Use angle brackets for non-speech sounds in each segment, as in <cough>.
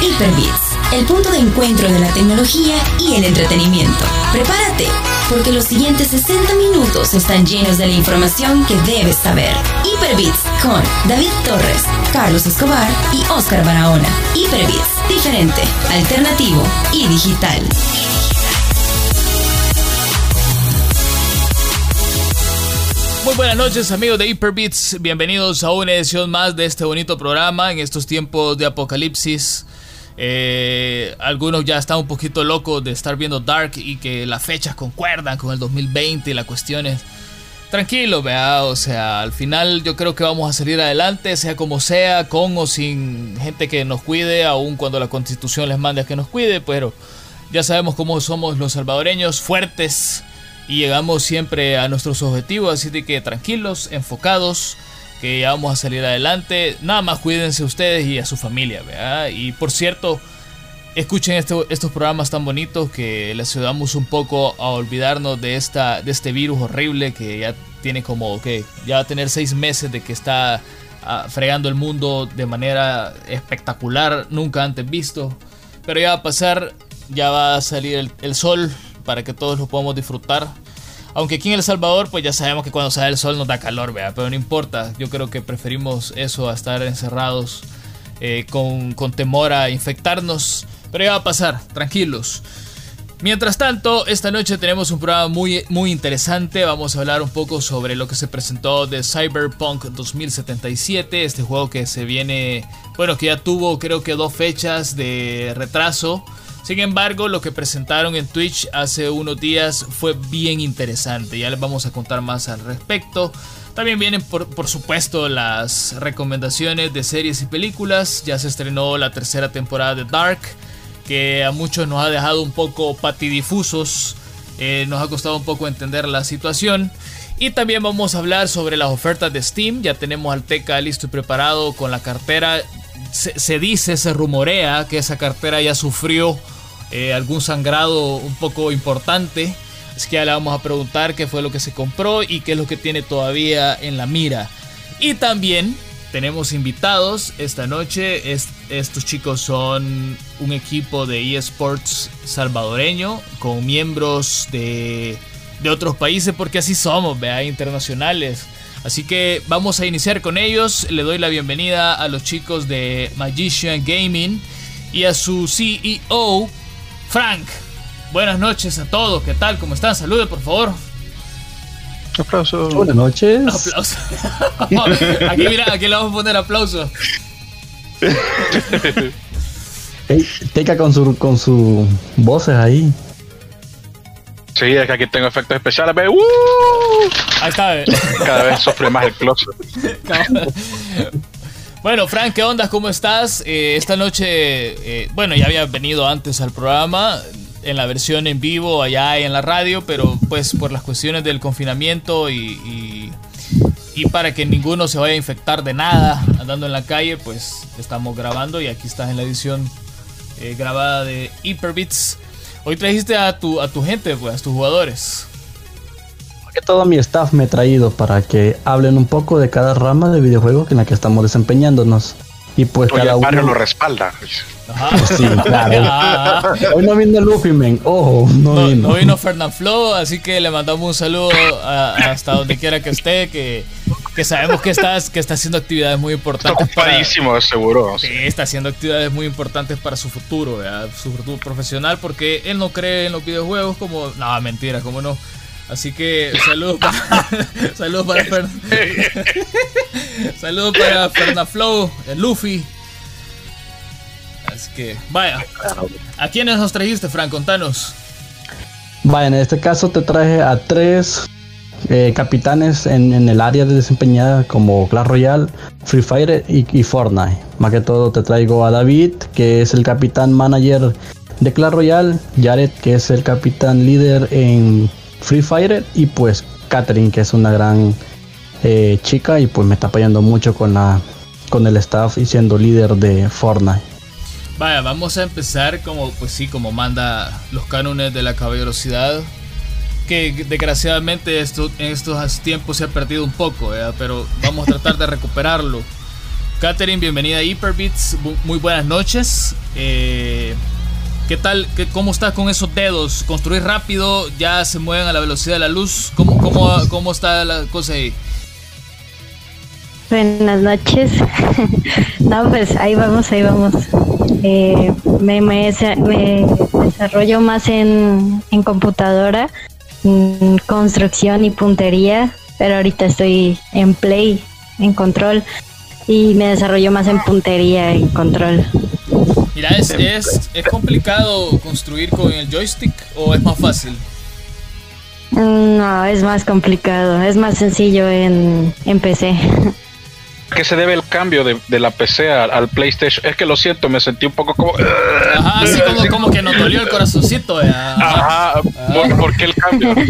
Hyperbits, el punto de encuentro de la tecnología y el entretenimiento. Prepárate, porque los siguientes 60 minutos están llenos de la información que debes saber. Hyperbits con David Torres, Carlos Escobar y Oscar Barahona. Hyperbits, diferente, alternativo y digital. Muy buenas noches amigos de Hyperbits, bienvenidos a una edición más de este bonito programa en estos tiempos de apocalipsis. Eh, algunos ya están un poquito locos de estar viendo Dark y que las fechas concuerdan con el 2020 y las cuestiones. Tranquilo, vea, o sea, al final yo creo que vamos a salir adelante, sea como sea, con o sin gente que nos cuide, aun cuando la constitución les mande a que nos cuide, pero ya sabemos cómo somos los salvadoreños, fuertes y llegamos siempre a nuestros objetivos, así de que tranquilos, enfocados, que ya vamos a salir adelante. Nada más cuídense ustedes y a su familia, ¿verdad? Y por cierto, escuchen este, estos programas tan bonitos que les ayudamos un poco a olvidarnos de, esta, de este virus horrible que ya tiene como que ya va a tener seis meses de que está ah, fregando el mundo de manera espectacular, nunca antes visto. Pero ya va a pasar, ya va a salir el, el sol, para que todos lo podamos disfrutar. Aunque aquí en El Salvador, pues ya sabemos que cuando sale el sol nos da calor, ¿vea? pero no importa. Yo creo que preferimos eso a estar encerrados eh, con, con temor a infectarnos. Pero ya va a pasar, tranquilos. Mientras tanto, esta noche tenemos un programa muy, muy interesante. Vamos a hablar un poco sobre lo que se presentó de Cyberpunk 2077. Este juego que se viene, bueno, que ya tuvo creo que dos fechas de retraso. Sin embargo, lo que presentaron en Twitch hace unos días fue bien interesante. Ya les vamos a contar más al respecto. También vienen, por, supuesto, las recomendaciones de series y películas. Ya se estrenó la tercera temporada de Dark, que a muchos nos ha dejado un poco patidifusos. Eh, nos ha costado un poco entender la situación. Y también vamos a hablar sobre las ofertas de Steam. Ya tenemos al Teca listo y preparado con la cartera. Se, dice, se rumorea que esa cartera ya sufrió eh, algún sangrado un poco importante. Así que ya le vamos a preguntar qué fue lo que se compró y qué es lo que tiene todavía en la mira. Y también tenemos invitados esta noche. Es, estos chicos son un equipo de eSports salvadoreño con miembros de, de otros países porque así somos, vea, internacionales. Así que vamos a iniciar con ellos. Le doy la bienvenida a los chicos de Magician Gaming y a su CEO, Frank, buenas noches a todos. ¿Qué tal? ¿Cómo están? Salude, por favor. Aplausos. Buenas noches. Aplausos. <laughs> aquí, mira, aquí le vamos a poner aplausos. hey, Teca con su con sus voces ahí. Sí, es que aquí tengo efectos especiales. Ve. ¡Uh! Ahí está. Cada vez sufre más el closet. <laughs> Bueno, Frank, ¿qué onda? ¿Cómo estás? Eh, esta noche, eh, bueno, ya había venido antes al programa, en la versión en vivo, allá en la radio, pero pues por las cuestiones del confinamiento y, y, y, para que ninguno se vaya a infectar de nada andando en la calle, pues estamos grabando y aquí estás en la edición eh, grabada de Hyperbits. Hoy trajiste a tu, a tu gente, pues, a tus jugadores que todo mi staff me he traído para que hablen un poco de cada rama de videojuegos en la que estamos desempeñándonos. Y pues Oye, cada el uno. lo respalda. Ajá. Pues sí, <laughs> claro. Ah, Hoy no vino Luffy, men. Ojo, no, no, vino. no vino Fernand Flo, así que le mandamos un saludo a- hasta donde quiera que esté, que, que sabemos que estás que está haciendo actividades muy Está importantes para, ocupadísimo, seguro. Sí, está haciendo actividades muy importantes para su futuro, ¿verdad? su futuro profesional, porque él no cree en los videojuegos como... No, mentira, como no. Así que saludos para, <laughs> saludos para, <laughs> Fer- <laughs> saludos para Fernaflow, el Luffy. Así que, vaya. ¿A quiénes nos trajiste, Frank? Contanos. Vaya, en este caso te traje a tres eh, capitanes en, el área de desempeñada como Clash Royale, Free Fire y, Fortnite. Más que todo te traigo a David, que es el capitán manager de Clash Royale, Jared, que es el capitán líder en Free Fire, y pues Catherine, que es una gran eh, chica y pues me está apoyando mucho con la con el staff y siendo líder de Fortnite. Vaya, vamos a empezar como, pues sí, como manda los cánones de la caballerosidad. Que desgraciadamente esto, en estos tiempos se ha perdido un poco, ¿verdad? pero vamos a tratar de recuperarlo. <laughs> Katherine, bienvenida a Hyperbits. Muy buenas noches. Eh, ¿Qué tal? Qué, ¿Cómo estás con esos dedos? ¿Construir rápido? ¿Ya se mueven a la velocidad de la luz? ¿Cómo, cómo, cómo está la cosa ahí? Buenas noches. <laughs> no, pues ahí vamos, ahí vamos. Eh, me, me, desarrollo más en, en computadora, construcción y puntería, pero ahorita estoy en play, en control, y me desarrollo más en puntería y control. Mira, ¿es, es, ¿es complicado construir con el joystick o es más fácil? No, es más complicado, es más sencillo en, en PC. <laughs> ¿A qué se debe el cambio de, de la PC al, PlayStation? Es que lo siento, me sentí un poco como. Ajá, <laughs> así como, como que nos dolió el corazoncito. Eh. Ajá, ¿Por, qué el cambio? <laughs>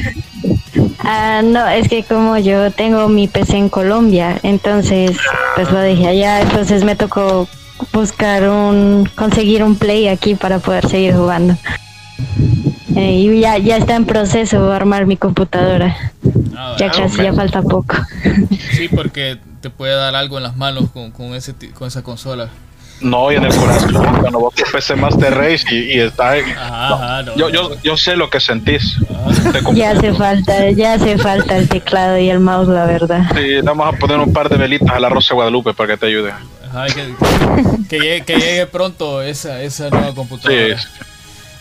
Ah, no, es que como yo tengo mi PC en Colombia, entonces pues lo dejé allá, entonces me tocó buscar un, conseguir un play aquí para poder seguir jugando. Eh, y ya, ya está en proceso armar mi computadora. Ah, ya casi, ya falta poco. Sí, porque te puede dar algo en las manos con, con, ese, con esa consola. No, y en el corazón, cuando vos PC Master Race y, y está ahí. yo, yo, yo, sé lo que sentís. Ya hace falta, ya hace falta el teclado y el mouse, la verdad. Sí, vamos a poner un par de velitas a la Rosa Guadalupe para que te ayude. que, llegue, que, llegue, pronto esa, esa nueva computadora. Sí.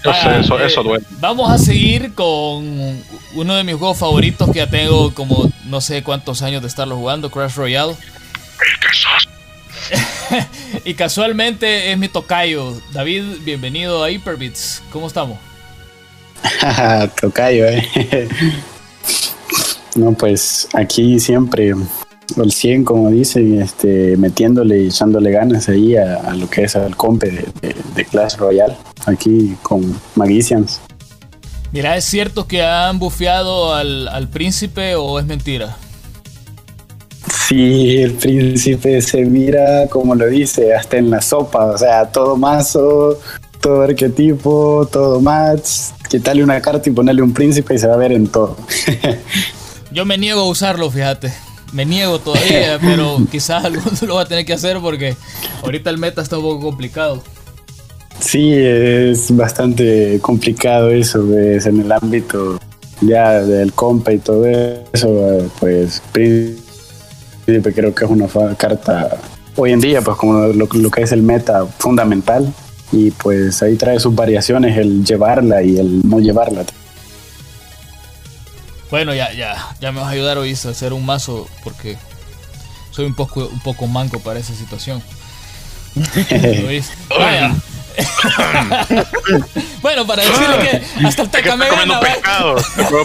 Ah, eso, eso, duele. Vamos a seguir con uno de mis juegos favoritos que ya tengo como no sé cuántos años de estarlo jugando, Crash Royale. <laughs> y casualmente es mi tocayo. David, bienvenido a Hyperbits. ¿Cómo estamos? <laughs> tocayo, eh. <laughs> no, pues aquí siempre el 100, como dicen, este, metiéndole y echándole ganas ahí a, lo que es el compe de, Clash Royale, aquí con Magicians. Mira, ¿es cierto que han bufeado al, al príncipe o es mentira? Sí, el príncipe se mira, como lo dice, hasta en la sopa, o sea, todo mazo, todo arquetipo, todo match, quitarle una carta y ponerle un príncipe y se va a ver en todo. <laughs> Yo me niego a usarlo, fíjate. Me niego todavía, pero <laughs> quizás alguno lo va a tener que hacer porque ahorita el meta está un poco complicado. Sí, es bastante complicado eso, es en el ámbito ya del compa y todo eso, pues príncipe creo que es una carta hoy en día, pues como lo, que es el meta fundamental. Y pues ahí trae sus variaciones el llevarla y el no llevarla. Bueno, ya, ya, ya me vas a ayudar hoy a hacer un mazo porque soy un poco, un poco manco para esa situación. <laughs> <laughs> bueno, para decirle que hasta el teca me gana. pescado,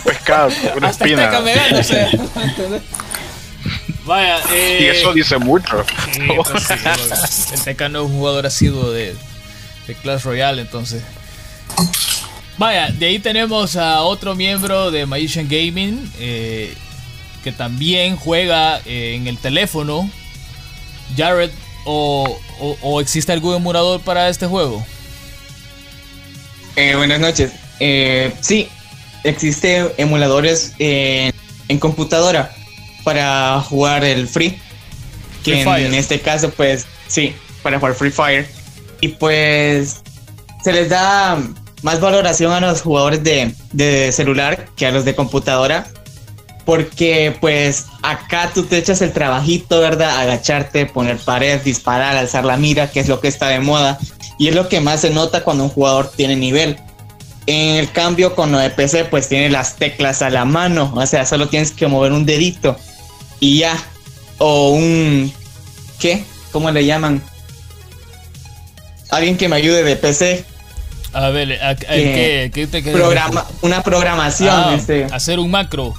pescado, <laughs> hasta el teca me gana, o sea, Vaya, eh, y eso dice mucho. Pues el Teca no es un jugador asiduo de, de Clash Royale, entonces. Vaya, de ahí tenemos a otro miembro de Magician Gaming eh, que también juega eh, en el teléfono. Jared, o, o, existe algún emulador para este juego? buenas noches. sí, existe emuladores en computadora para jugar el Free. Que en, este caso, pues, sí, para jugar Free Fire. Y pues se les da más valoración a los jugadores de, de celular que a los de computadora. Porque pues acá tú te echas el trabajito, ¿verdad? Agacharte, poner pared, disparar, alzar la mira, que es lo que está de moda. Y es lo que más se nota cuando un jugador tiene nivel. En el cambio con lo de PC, pues tiene las teclas a la mano. O sea, solo tienes que mover un dedito y ya. O un... ¿Qué? ¿Cómo le llaman? Alguien que me ayude de PC. A ver, ¿qué, qué te programa, Una programación. Ah, este. Hacer un macro.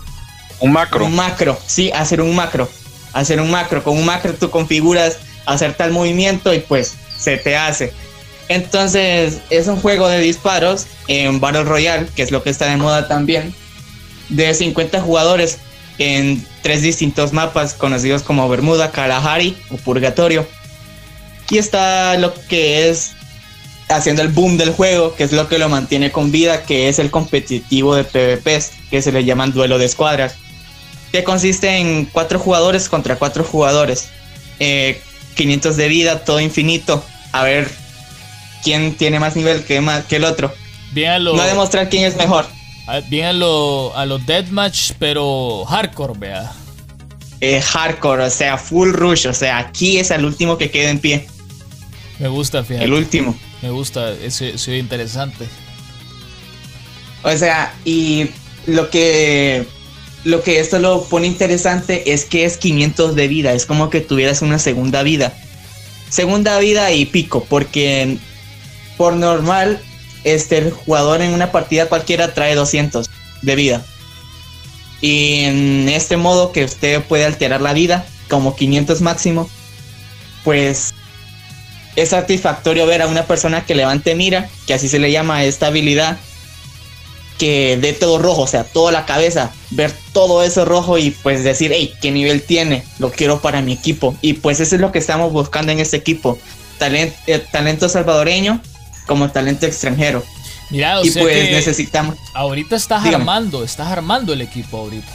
Un macro. Un macro, sí, hacer un macro. Hacer un macro. Con un macro tú configuras hacer tal movimiento y pues se te hace. Entonces es un juego de disparos en Battle Royale, que es lo que está de moda también, de 50 jugadores en tres distintos mapas conocidos como Bermuda, Kalahari o Purgatorio. Y está lo que es haciendo el boom del juego, que es lo que lo mantiene con vida, que es el competitivo de PvPs, que se le llaman duelo de escuadras, que consiste en cuatro jugadores contra cuatro jugadores. Eh, 500 de vida, todo infinito. A ver quién tiene más nivel que, más, que el otro. Bien no demostrar quién es mejor. Bien a los a deathmatch, pero hardcore, vea. Eh, hardcore, o sea, full rush, o sea, aquí es el último que queda en pie. Me gusta, fíjate. El último. Me gusta, eso es interesante. O sea, y lo que lo que esto lo pone interesante es que es 500 de vida, es como que tuvieras una segunda vida. Segunda vida y pico, porque por normal este el jugador en una partida cualquiera trae 200 de vida. Y en este modo que usted puede alterar la vida como 500 máximo, pues es satisfactorio ver a una persona que levante mira, que así se le llama esta habilidad, que dé todo rojo, o sea, toda la cabeza, ver todo eso rojo y pues decir, hey, ¿qué nivel tiene? Lo quiero para mi equipo. Y pues eso es lo que estamos buscando en este equipo. Talent, eh, talento salvadoreño como talento extranjero. Mira, o y pues necesitamos. Ahorita estás armando, estás armando el equipo ahorita.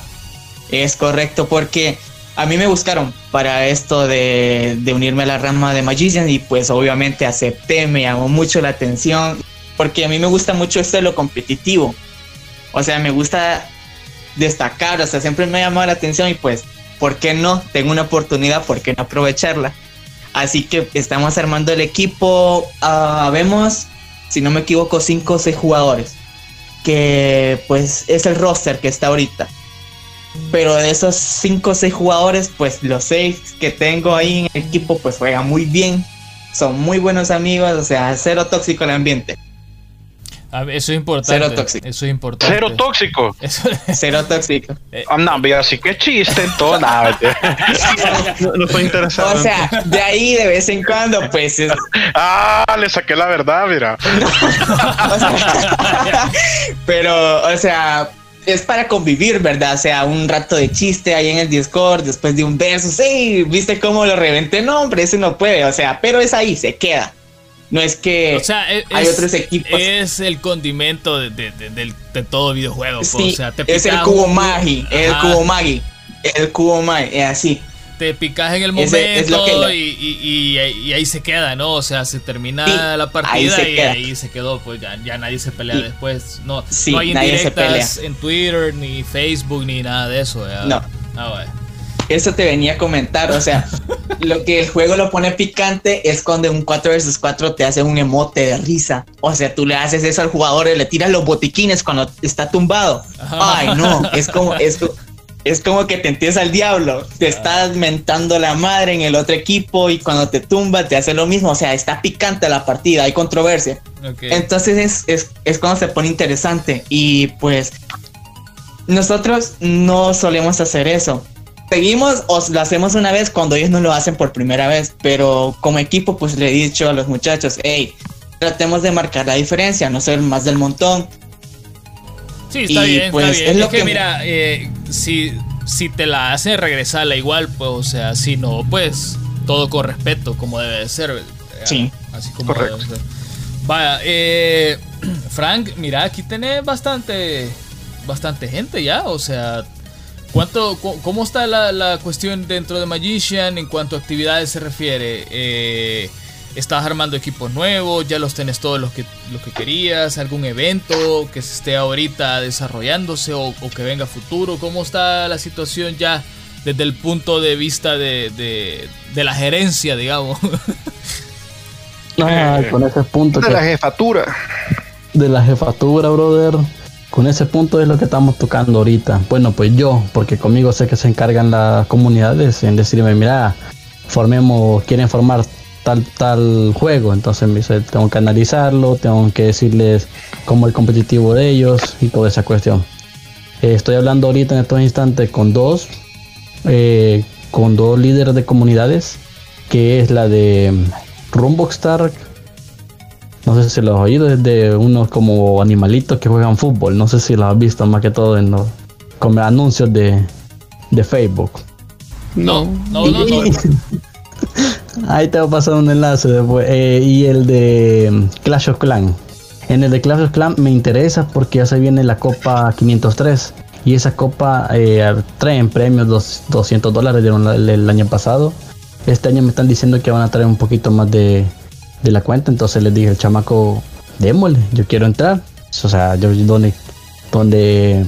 Es correcto, porque a mí me buscaron para esto de, de unirme a la rama de Magician y pues obviamente acepté, me llamó mucho la atención, porque a mí me gusta mucho esto de lo competitivo. O sea, me gusta destacar, o sea, siempre me ha llamado la atención y pues, ¿por qué no? Tengo una oportunidad, ¿por qué no aprovecharla? Así que estamos armando el equipo, uh, vemos, si no me equivoco, 5 o 6 jugadores, que pues es el roster que está ahorita. Pero de esos 5 o 6 jugadores, pues los 6 que tengo ahí en el equipo, pues juegan muy bien, son muy buenos amigos, o sea, cero tóxico el ambiente. Eso es importante. Cero tóxico. Eso es importante. Cero tóxico. <laughs> Cero tóxico. Eh, ah, no, mira, así que chiste todo, <laughs> nada. no, no estoy interesado. O sea, de ahí de vez en cuando, pues. Ah, le saqué la verdad, mira. <laughs> pero, o sea, es para convivir, ¿verdad? O sea, un rato de chiste ahí en el Discord, después de un verso, sí, ¿viste cómo lo reventé? No, hombre, eso no puede, o sea, pero es ahí, se queda. No es que hay otros equipos. Es el condimento de, todo videojuego. Pues, o sea, es el cubo magi, el cubo magi, el cubo magi, es así. Te picas en el momento y, ahí se queda, ¿no? O sea, se termina la partida y ahí se quedó, pues ya, nadie se pelea después. No, no hay indirectas en Twitter, ni Facebook, ni nada de eso. No. Ah, eso te venía a comentar, o sea, lo que el juego lo pone picante es cuando un 4 vs 4 te hace un emote de risa. O sea, tú le haces eso al jugador y le tiras los botiquines cuando está tumbado. Ay, no, es como, es, es como que te entiendes al diablo. Te estás mentando la madre en el otro equipo y cuando te tumba te hace lo mismo. O sea, está picante la partida, hay controversia. Entonces es, es, es cuando se pone interesante. Y pues nosotros no solemos hacer eso seguimos o lo hacemos una vez cuando ellos no lo hacen por primera vez, pero como equipo pues le he dicho a los muchachos, hey, tratemos de marcar la diferencia, no ser más del montón. Sí, está bien, pues, está bien. Es, lo que, mira, eh, si, si te la hacen regresarla igual, pues, o sea, si no, pues todo con respeto, como debe de ser. Sí, así como Correcto. debe ser. Vaya, eh, <clears throat> Frank, mira, aquí tenés bastante, bastante gente ya, o sea, ¿Cuánto, ¿Cómo está la, cuestión dentro de Magician en cuanto a actividades se refiere? Eh, ¿Estás armando equipos nuevos? ¿Ya los tenés todos los que, los que querías? ¿Algún evento que se esté ahorita desarrollándose o, que venga futuro? ¿Cómo está la situación ya desde el punto de vista de, la gerencia, digamos? <laughs> Ah, con ese punto. De la jefatura. De la jefatura, brother con ese punto es lo que estamos tocando ahorita. Bueno, pues yo, porque conmigo sé que se encargan las comunidades en decirme, mira, formemos, quieren formar tal, tal juego. Entonces me dice, tengo que analizarlo, tengo que decirles cómo el competitivo de ellos y toda esa cuestión. Eh, estoy hablando ahorita en estos instantes con dos, eh, con dos líderes de comunidades, que es la de Rumboxstar no sé si lo has oído, es de unos como animalitos que juegan fútbol. No sé si lo has visto más que todo en los como anuncios de, Facebook. No, no, no, no. <laughs> Ahí te voy a pasar un enlace después. Eh, y el de mm, Clash of Clans. En el de Clash of Clans me interesa porque ya se viene la Copa 503. Y esa copa eh, trae en premios 200 dólares el, el año pasado. Este año me están diciendo que van a traer un poquito más de, de la cuenta, entonces les dije, el chamaco, démosle, yo quiero entrar. O sea, yo donde, donde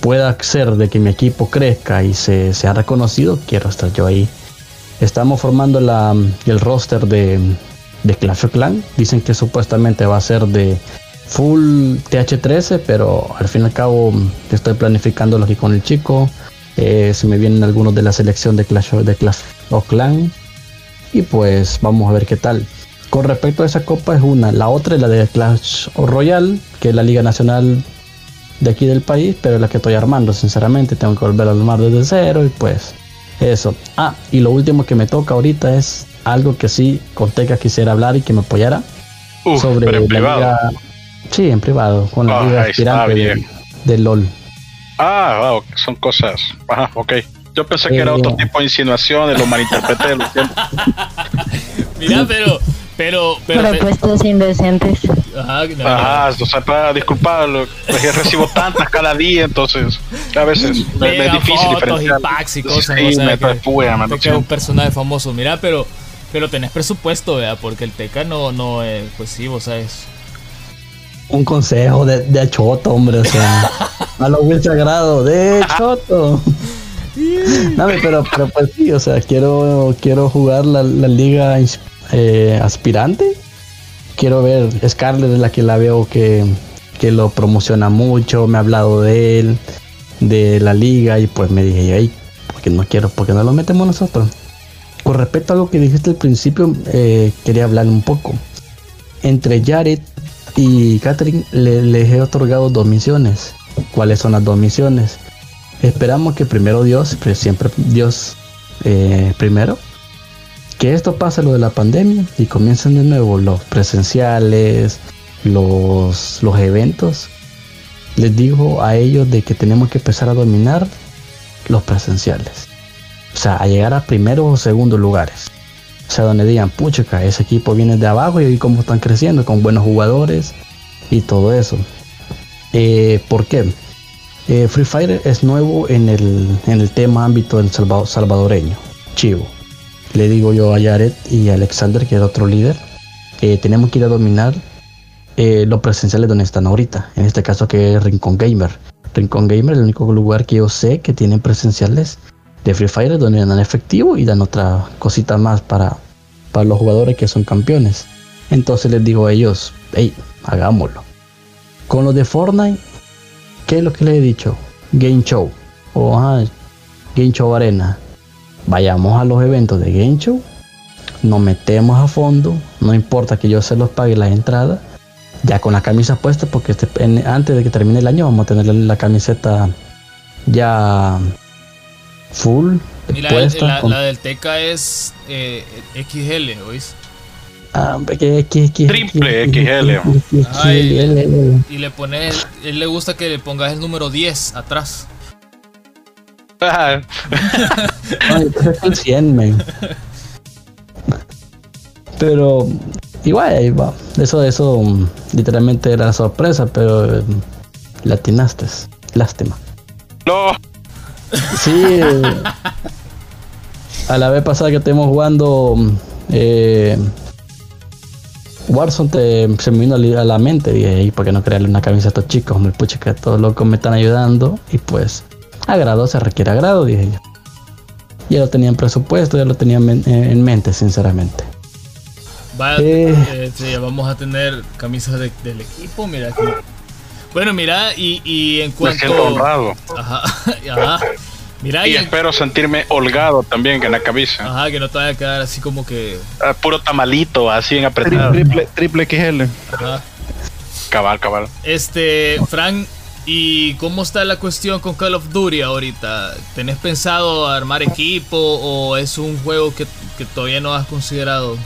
pueda ser de que mi equipo crezca y se sea reconocido, quiero estar yo ahí. Estamos formando la, el roster de, de Clash of Clan. Dicen que supuestamente va a ser de full TH13, pero al fin y al cabo estoy planificándolo aquí con el chico. Eh, se me vienen algunos de la selección de Clash de Clash of Clan. Y pues vamos a ver qué tal. Con respecto a esa copa es una. La otra es la de Clash Royale, que es la Liga Nacional de aquí del país, pero es la que estoy armando, sinceramente. Tengo que volver a armar desde cero y pues eso. Ah, y lo último que me toca ahorita es algo que sí Conteca quisiera hablar y que me apoyara. sobre en privado. Liga, sí, en privado, con la liga aspirante de, LOL. Ah, wow, son cosas. Ajá, ok. Yo pensé que era otro eh, tipo de insinuaciones, lo malinterpreté. <laughs> Mira, pero pero, pero, Propuestos indecentes. Ajá, no, Ajá, o sea, para disculparlo, pues recibo tantas cada día, entonces a veces me, es difícil diferenciar. y packs y cosas, sí, o sea, me que, que es un personaje famoso. Mira, pero pero tenés presupuesto, vea, porque el Teca no, no es, pues sí, vos sabes. Un consejo de, de choto, hombre, o sea, <laughs> a lo muy sagrado, de choto. <laughs> no, pero, pero pues sí, o sea, quiero, quiero jugar la, la liga eh, aspirante. Quiero ver, Scarlett es la que la veo que, que lo promociona mucho, me ha hablado de él, de la liga y pues me dije, ay, porque no quiero, porque no lo metemos nosotros. Con respecto a lo que dijiste al principio, eh, quería hablar un poco. Entre Jared y Catherine le, les he otorgado dos misiones. ¿Cuáles son las dos misiones? Esperamos que primero Dios, siempre Dios eh, primero, que esto pase lo de la pandemia y comiencen de nuevo los presenciales, los, los eventos, les digo a ellos de que tenemos que empezar a dominar los presenciales. O sea, a llegar a primeros o segundos lugares. O sea, donde digan, pucha, ese equipo viene de abajo y cómo están creciendo con buenos jugadores y todo eso. Eh, ¿Por qué? Eh, Free Fire es nuevo en el, en el tema ámbito del salvadoreño, chivo le digo yo a Jared y a Alexander, que es otro líder, que tenemos que ir a dominar eh, los presenciales donde están ahorita. En este caso que es Rincón Gamer. Rincón Gamer es el único lugar que yo sé que tienen presenciales de Free Fire donde dan efectivo y dan otra cosita más para, para los jugadores que son campeones. Entonces les digo a ellos, hey, hagámoslo. Con los de Fortnite, ¿qué es lo que les he dicho? Game Show. O Game Show Arena vayamos a los eventos de Game Show, nos metemos a fondo, no importa que yo se los pague la entrada, ya con la camisa puesta, porque este, antes de que termine el año vamos a tener la, camiseta ya full. Y la, puesta, la, del Teca es eh, XL, ¿oís? Ah, Triple XL. y, le pones, él le gusta que le pongas el número 10 atrás. <laughs> El 100, Pero igual, eso, eso literalmente era sorpresa, pero latinaste. Lástima. No. Sí. a la vez pasada que estemos jugando eh, Warzone te, se me vino a la mente y ¿por qué no crearle una camisa a estos chicos? Me pucha que todos locos me están ayudando y pues Agrado se requiere agrado, dije yo. Ya lo tenían presupuesto, ya lo tenían en mente, sinceramente. Eh. Eh, sí, vamos a tener camisas del equipo, mira Bueno, mira, y, en cuanto... Me siento honrado. Ajá, <laughs> ajá. Mira, y, espero sentirme holgado también en la camisa. Ajá, que no te vaya a quedar así como que... Ah, puro tamalito, así en apretado. Triple, triple XL. Ajá. Cabal, cabal. Este, Frank, ¿Y cómo está la cuestión con Call of Duty ahorita? ¿Tenés pensado armar equipo o es un juego que, todavía no has considerado?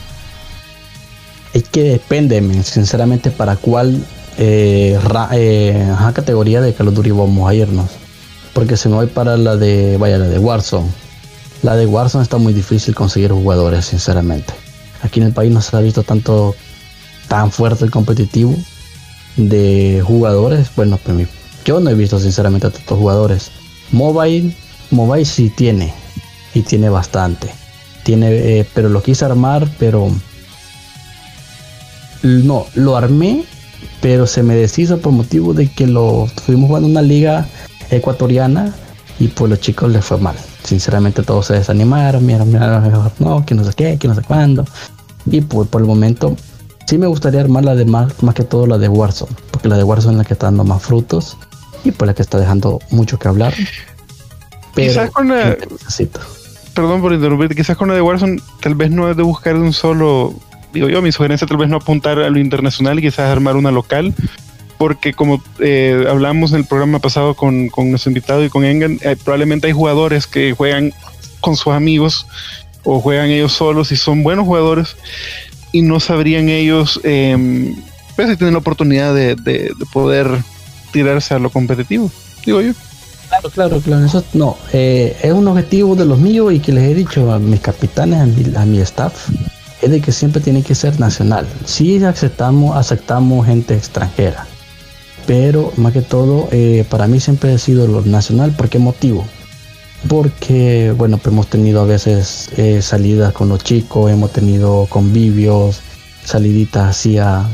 Es que depende, sinceramente, para cuál eh, eh categoría de Call of Duty vamos a irnos. Porque si no voy para la de, vaya, la de Warzone. La de Warzone está muy difícil conseguir jugadores, sinceramente. Aquí en el país no se ha visto tanto, tan fuerte el competitivo de jugadores. Bueno, pues mi yo no he visto sinceramente a tantos jugadores. Mobile, mobile sí tiene. Y tiene bastante. Tiene, eh, pero lo quise armar, pero no, lo armé, pero se me deshizo por motivo de que lo fuimos jugando una liga ecuatoriana y pues los chicos les fue mal. Sinceramente todos se desanimaron, mira, mira, no, que no sé qué, que no sé cuándo. Y pues por el momento sí me gustaría armar la de más, más que todo la de Warzone, porque la de Warzone es la que está dando más frutos y pues la que está dejando mucho que hablar. Pero quizás con la, Perdón por interrumpir, quizás con la de Warzone tal vez no es de buscar un solo, digo yo, mi sugerencia tal vez no apuntar a lo internacional y quizás armar una local, porque como eh, hablamos en el programa pasado con, con nuestro invitado y con Engan, eh, probablemente hay jugadores que juegan con sus amigos o juegan ellos solos y son buenos jugadores y no sabrían ellos eh, pues si tienen la oportunidad de, poder tirarse a lo competitivo, digo yo. Claro, claro, claro. Eso no, eh, es un objetivo de los míos y que les he dicho a mis capitanes, a mi, staff, es de que siempre tiene que ser nacional. Sí aceptamos, aceptamos gente extranjera, pero más que todo, eh, para mí siempre ha sido lo nacional. ¿Por qué motivo? porque bueno pues hemos tenido a veces eh, salidas con los chicos hemos tenido convivios saliditas hacia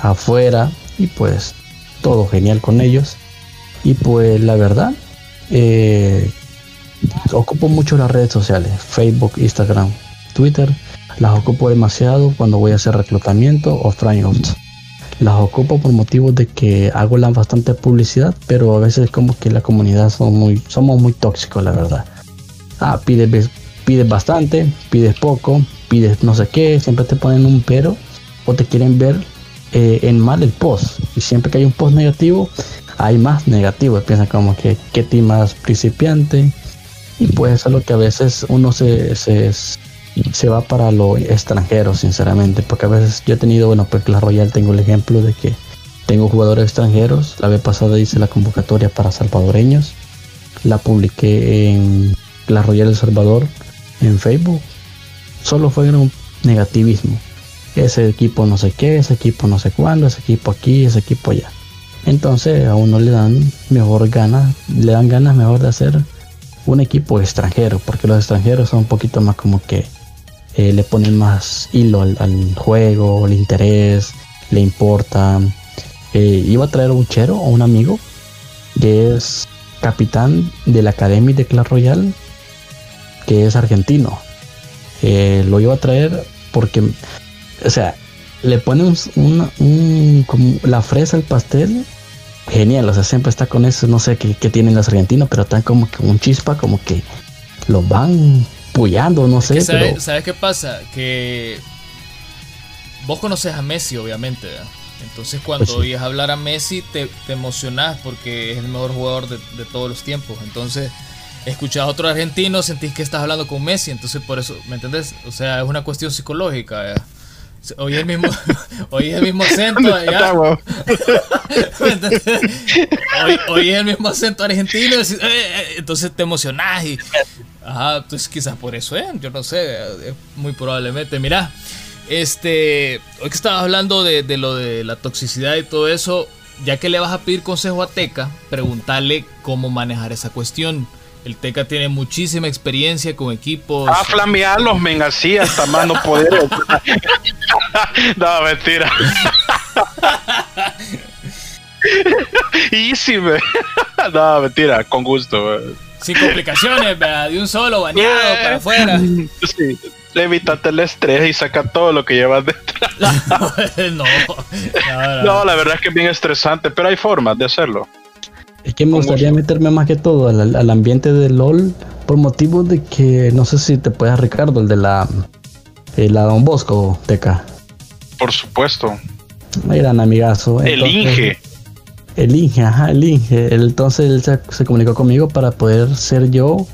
afuera y pues todo genial con ellos. Y pues la verdad eh, ocupo mucho las redes sociales Facebook Instagram Twitter. Las ocupo demasiado cuando voy a hacer reclutamiento o tryouts. Las ocupo por motivos de que hago la bastante publicidad, pero a veces como que la comunidad son muy, somos muy tóxicos, la verdad. Ah, pides, pides bastante, pides poco, pides no sé qué, siempre te ponen un pero o te quieren ver eh, en mal el post. Y siempre que hay un post negativo, hay más negativo. Piensan como que qué team más principiante. Y pues eso es lo que a veces uno se, se, se va para lo extranjero, sinceramente, porque a veces yo he tenido, bueno, pues la Royal tengo el ejemplo de que tengo jugadores extranjeros. La vez pasada hice la convocatoria para salvadoreños, la publiqué en la Royal El Salvador en Facebook. Solo fue un negativismo. Ese equipo no sé qué, ese equipo no sé cuándo, ese equipo aquí, ese equipo allá. Entonces a uno le dan mejor ganas, le dan ganas mejor de hacer un equipo extranjero, porque los extranjeros son un poquito más como que eh, le ponen más hilo al, juego, el interés, le importa. Eh, iba a traer un chero o un amigo que es capitán de la Academia de Clash Royale, que es argentino. Eh, lo iba a traer porque, o sea, le ponen un, la fresa al pastel. Genial, o sea, siempre está con eso, no sé qué, tienen los argentinos, pero están como que un chispa, como que lo van puyando, no sé. ¿Sabes qué pasa? Que vos conoces a Messi, obviamente. Entonces cuando pues hablar a Messi te, te emocionás porque es el mejor jugador de, todos los tiempos. Entonces escuchás a otro argentino, sentís que estás hablando con Messi. Entonces por eso, ¿me entendés? O sea, es una cuestión psicológica. Hoy el mismo, <laughs> hoy el mismo acento allá. es <laughs> el mismo acento argentino, eh, eh", entonces te emocionás y Ajá, entonces quizás por eso, ¿eh? Yo no sé, muy probablemente. Mira, este, hoy que estabas hablando de, lo de la toxicidad y todo eso, ya que le vas a pedir consejo a Teca, preguntarle cómo manejar esa cuestión. El Teca tiene muchísima experiencia con equipos. A flamearlos, men, así hasta más no poder. <laughs> no, mentira. <laughs> Easy, <laughs> no, mentira, con gusto. Sin complicaciones, ¿verdad? De un solo, bañado, para afuera. Sí, evítate el estrés y saca todo lo que llevas detrás. no, no, la verdad es que es bien estresante, pero hay formas de hacerlo. Es que me gustaría meterme más que todo al, ambiente de LOL por motivo de que no sé si te puedes Ricardo, el de la, la Don Bosco, Teca. Por supuesto. Gran amigazo. El Inge. El Inge, ajá, el Inge. Entonces él se, comunicó conmigo para poder ser yo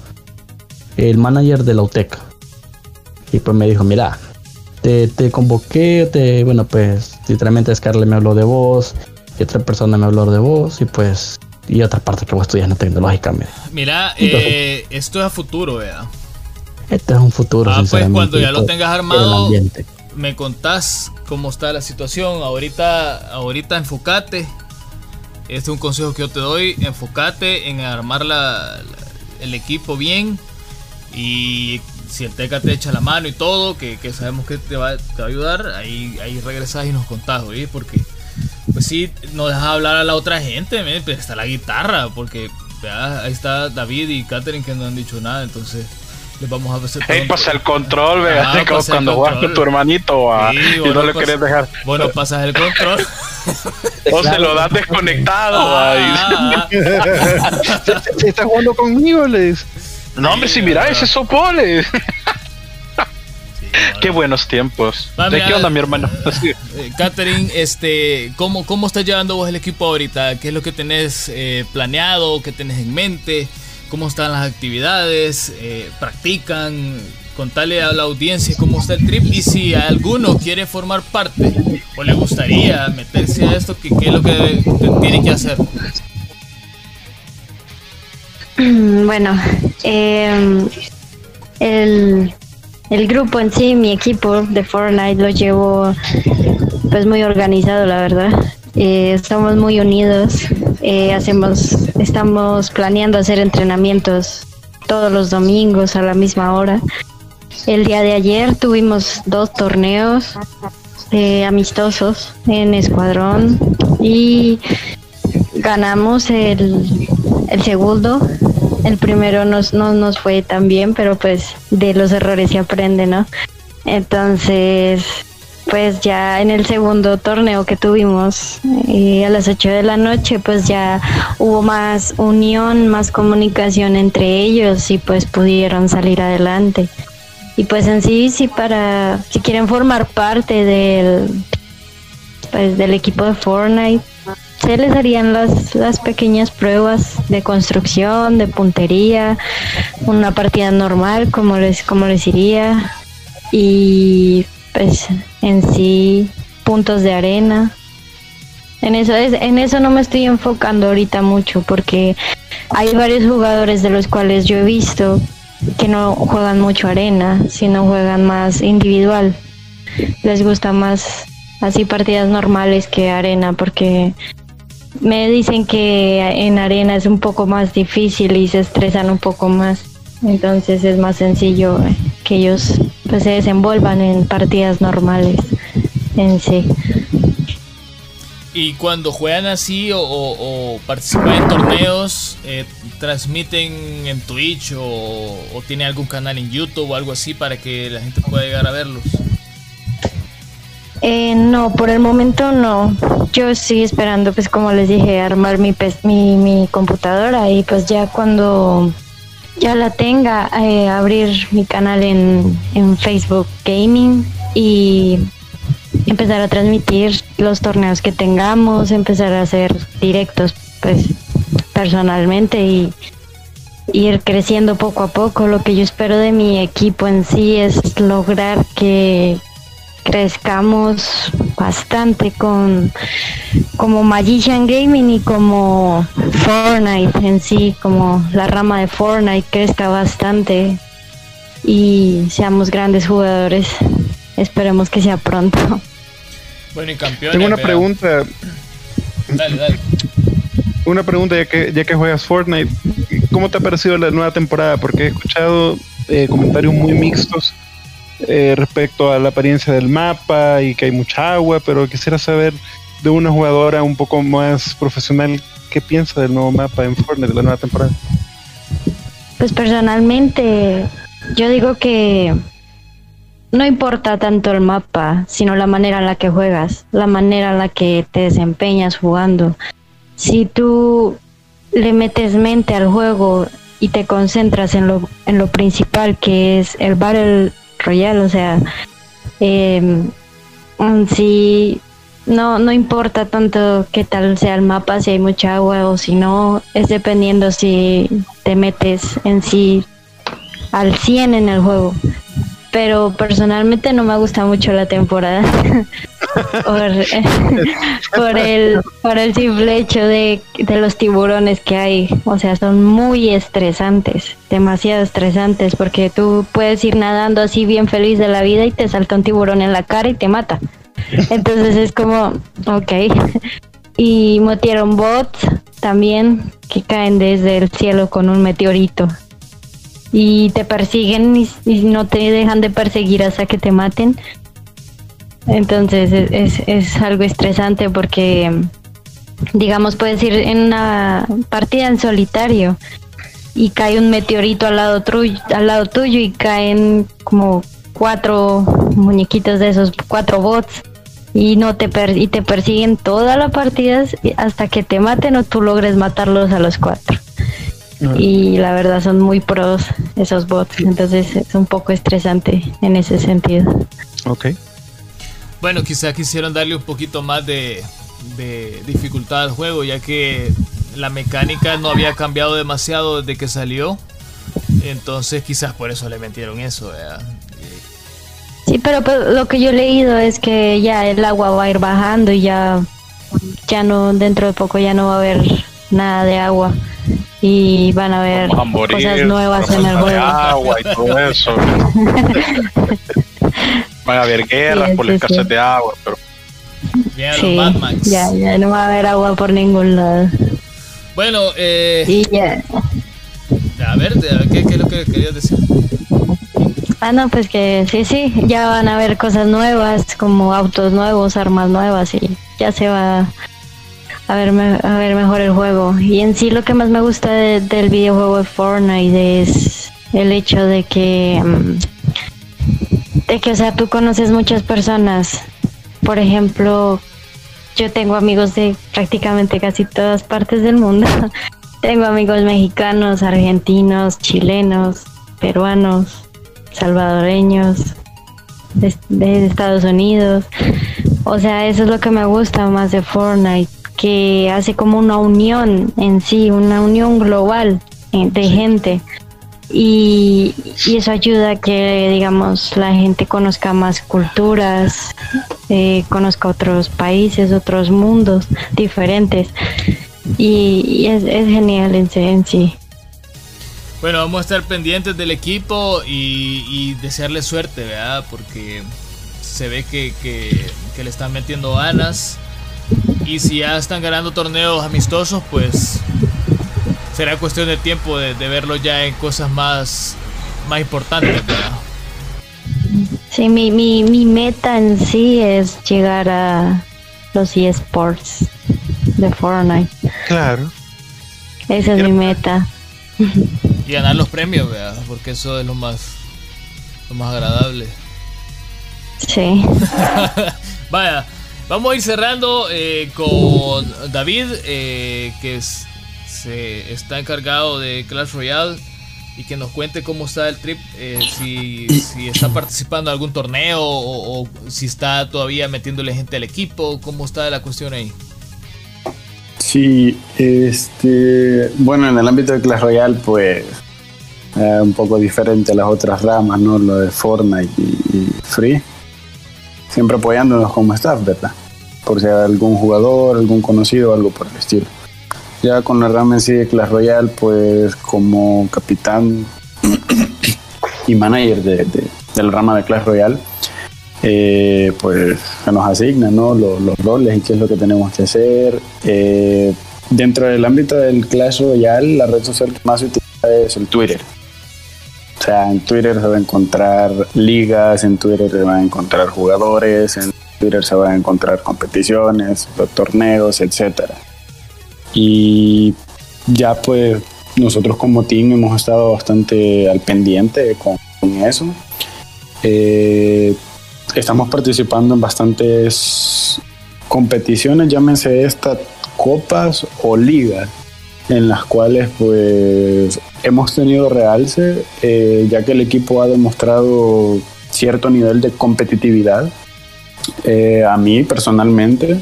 el manager de la UTEC. Y pues me dijo, mira, te, convoqué, te, bueno, pues literalmente Scarlett me habló de vos, y otra persona me habló de vos, y pues, y otra parte que voy estudiando tecnológicamente. Mira, <laughs> eh, esto es a futuro, vea. Este es un futuro, ah, Pues cuando ya lo tengas armado, me contás cómo está la situación. Ahorita, ahorita enfocate este es un consejo que yo te doy. Enfócate en armar la, el equipo bien. Y si el Teca te echa la mano y todo, que, sabemos que te va, te va, a ayudar, ahí, ahí regresas y nos contás, ¿oí? Porque, pues sí, no dejas hablar a la otra gente, pero está la guitarra, porque ahí está David y Katherine que no han dicho nada, entonces les vamos a hacer. Hey, pasa el control, vea, ah, <laughs> cuando juegas con tu hermanito y no le quieres dejar. Bueno, pasas el control. <laughs> o se lo das desconectado. Ah, <laughs> se, está jugando conmigo, les. No, hombre, si mira ese sopole. Qué buenos tiempos. ¿De qué onda, mi hermano? <laughs> Eh, Catherine, este, ¿cómo, ¿cómo estás llevando vos el equipo ahorita? ¿Qué es lo que tenés eh, planeado? ¿Qué tenés en mente? ¿Cómo están las actividades? Eh, ¿Practican? Contale a la audiencia cómo está el trip y si alguno quiere formar parte o le gustaría meterse a esto, ¿qué, qué es lo que tiene que hacer? <clears throat> Bueno, eh, el, el grupo en sí, mi equipo de Fortnite lo llevo pues muy organizado, la verdad. Eh, estamos muy unidos, eh, hacemos, estamos planeando hacer entrenamientos todos los domingos a la misma hora. El día de ayer tuvimos dos torneos eh, amistosos en Escuadrón y ganamos el, el segundo el primero nos, no nos fue tan bien, pero pues de los errores se aprende, ¿no? Entonces, pues ya en el segundo torneo que tuvimos eh, a las 8 de la noche, pues ya hubo más unión, más comunicación entre ellos y pues pudieron salir adelante. Y pues en sí, sí, para, si quieren formar parte del, pues, del equipo de Fortnite, se les harían las, las pequeñas pruebas de construcción, de puntería, una partida normal, como les, como les diría, y pues en sí puntos de arena. En eso, es, en eso no me estoy enfocando ahorita mucho porque hay varios jugadores de los cuales yo he visto que no juegan mucho arena, sino juegan más individual. Les gusta más así partidas normales que arena porque me dicen que en arena es un poco más difícil y se estresan un poco más. Entonces es más sencillo que ellos pues, se desenvuelvan en partidas normales en sí. Y cuando juegan así o, participan en torneos, eh, transmiten en Twitch o, o tiene algún canal en YouTube o algo así para que la gente pueda llegar a verlos. Eh, no, por el momento no. Yo estoy esperando, pues como les dije, armar mi, mi, mi computadora y pues ya cuando ya la tenga, eh, abrir mi canal en, en Facebook Gaming y empezar a transmitir los torneos que tengamos, empezar a hacer directos pues personalmente y ir creciendo poco a poco. Lo que yo espero de mi equipo en sí es lograr que crezcamos bastante con como Magician Gaming y como Fortnite en sí, como la rama de Fortnite crezca bastante y seamos grandes jugadores. Esperemos que sea pronto. Bueno, y campeón. Tengo una pregunta. Dale, dale. Una pregunta ya que ya que juegas Fortnite, ¿cómo te ha parecido la nueva temporada? Porque he escuchado eh, comentarios muy mixtos eh, respecto a la apariencia del mapa y que hay mucha agua, pero quisiera saber de una jugadora un poco más profesional qué piensa del nuevo mapa en Fortnite de la nueva temporada. Pues personalmente yo digo que no importa tanto el mapa, sino la manera en la que juegas, la manera en la que te desempeñas jugando. Si tú le metes mente al juego y te concentras en lo, en lo principal que es el Battle Royal, o sea, eh, si no, no importa tanto qué tal sea el mapa, si hay mucha agua o si no, es dependiendo si te metes en sí al 100 en el juego pero personalmente no me gusta mucho la temporada. <laughs> Por, el por el simple hecho de, de, los tiburones que hay. O sea son muy estresantes demasiado estresantes porque tú puedes ir nadando así bien feliz de la vida y te salta un tiburón en la cara y te mata. Entonces es como ok. Y metieron bots también que caen desde el cielo con un meteorito y te persiguen y, no te dejan de perseguir hasta que te maten. Entonces es, es, algo estresante porque, digamos, puedes ir en una partida en solitario y cae un meteorito al lado, al lado tuyo y caen como cuatro muñequitos de esos, cuatro bots y no te y te persiguen toda la partida hasta que te maten o tú logres matarlos a los cuatro. Y la verdad son muy pros esos bots, entonces es un poco estresante en ese sentido. Ok. Bueno, quizá quisieron darle un poquito más de, de dificultad al juego, ya que la mecánica no había cambiado demasiado desde que salió. Entonces quizás por eso le metieron eso. Sí, pero, lo que yo he leído es que ya el agua va a ir bajando y ya, ya no, dentro de poco ya no va a haber nada de agua y van a haber cosas nuevas en el juego. agua y todo eso. <laughs> van a haber guerras por la escasez de agua, pero sí, ya, ya no va a haber agua por ningún lado. Bueno, eh. A ver, ¿qué, es lo que querías decir? Ah, no, pues que sí, sí, ya van a haber cosas nuevas, como autos nuevos, armas nuevas y ya se va a ver, a ver mejor el juego. Y en sí lo que más me gusta del videojuego de Fortnite es el hecho de que, mm, de que, o sea, tú conoces muchas personas. Por ejemplo, yo tengo amigos de prácticamente casi todas partes del mundo. <laughs> tengo amigos mexicanos, argentinos, chilenos, peruanos, salvadoreños, de, Estados Unidos. O sea, eso es lo que me gusta más de Fortnite, que hace como una unión en sí, una unión global eh, de gente y, eso ayuda a que, digamos, la gente conozca más culturas, eh, conozca otros países, otros mundos diferentes. Y, es, genial en, sí. Bueno, vamos a estar pendientes del equipo y, desearle suerte, ¿verdad? Porque se ve que, que le están metiendo ganas. Y si ya están ganando torneos amistosos, pues será cuestión de tiempo de, verlo ya en cosas más, más importantes, Sí, mi, mi, mi meta en sí es llegar a los eSports de Fortnite. Claro. Esa es mi meta. Y ganar los premios, porque eso es lo más, lo más agradable. Sí. <laughs> Vaya, vamos a ir cerrando eh, con David, eh, que es está encargado de Clash Royale y que nos cuente cómo está el trip, eh, si, está participando en algún torneo o, si está todavía metiéndole gente al equipo, cómo está la cuestión ahí. Sí, este, bueno, en el ámbito de Clash Royale, pues eh, un poco diferente a las otras ramas, ¿no? Lo de Fortnite y, Free. Siempre apoyándonos como staff, ¿verdad? Por si hay algún jugador, algún conocido, algo por el estilo. Ya con la rama en sí de Clash Royale, pues como capitán y manager de, de, la rama de Clash Royale, eh, pues se nos asignan ¿no? los, roles y qué es lo que tenemos que hacer. Eh, dentro del ámbito del Clash Royale, la red social que más se utiliza es el Twitter. Sea, en Twitter se va a encontrar ligas, en Twitter se van a encontrar jugadores, en Twitter se van a encontrar competiciones, torneos, etcétera. Y ya pues nosotros como team hemos estado bastante al pendiente con, eso. Eh, estamos participando en bastantes competiciones, llámense estas copas o ligas, en las cuales pues hemos tenido realce, eh, ya que el equipo ha demostrado cierto nivel de competitividad. Eh, a mí personalmente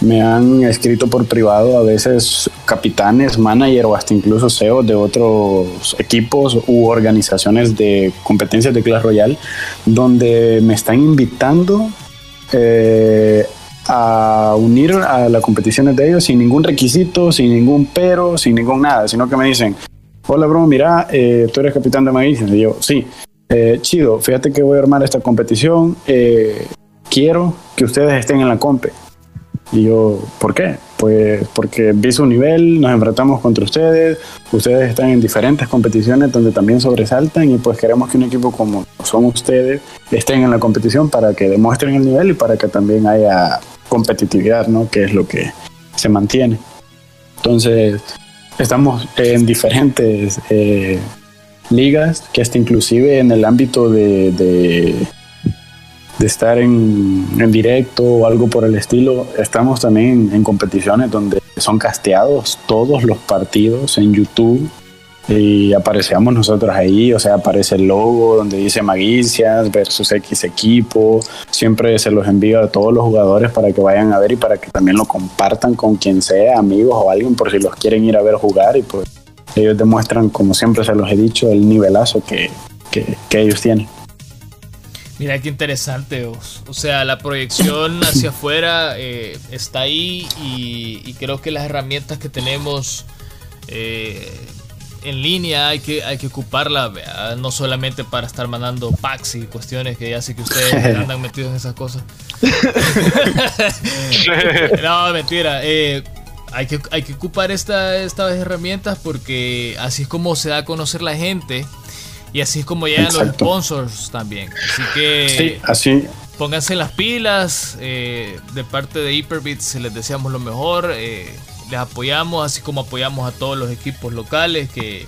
me han escrito por privado a veces capitanes, manager o hasta incluso CEO de otros equipos u organizaciones de competencias de Clash Royale, donde me están invitando eh, a unir a las competiciones de ellos sin ningún requisito, sin ningún pero, sin ningún nada, sino que me dicen, hola bro, mira, eh, tú eres capitán de maíz. Y yo, sí, eh, chido, fíjate que voy a armar esta competición, quiero que ustedes estén en la compe Y yo, ¿por qué? Pues porque vi su nivel, nos enfrentamos contra ustedes, ustedes están en diferentes competiciones donde también sobresaltan y pues queremos que un equipo como son ustedes estén en la competición para que demuestren el nivel y para que también haya competitividad, ¿no? Que es lo que se mantiene. Entonces, estamos en diferentes eh, ligas, que hasta inclusive en el ámbito de, de, estar en, en, directo o algo por el estilo, estamos también en competiciones donde son casteados todos los partidos en YouTube y aparecemos nosotros ahí, o sea, aparece el logo donde dice Maguicias versus X equipo, siempre se los envío a todos los jugadores para que vayan a ver y para que también lo compartan con quien sea, amigos o alguien por si los quieren ir a ver jugar y pues ellos demuestran, como siempre se los he dicho, el nivelazo que, ellos tienen. Mira qué interesante, o sea, la proyección <clears throat> hacia afuera eh, está ahí y, creo que las herramientas que tenemos eh, en línea hay que, hay que ocuparla, no solamente para estar mandando packs y cuestiones que ya sé que ustedes <laughs> andan metidos en esas cosas. <laughs> <laughs> no, mentira. Eh, hay, que, hay que ocupar esta, estas herramientas porque así es como se da a conocer la gente y así es como llegan los sponsors también. Así que sí, así. pónganse las pilas. Eh, de parte de Hyperbits les deseamos lo mejor. Eh, les apoyamos, así como apoyamos a todos los equipos locales que,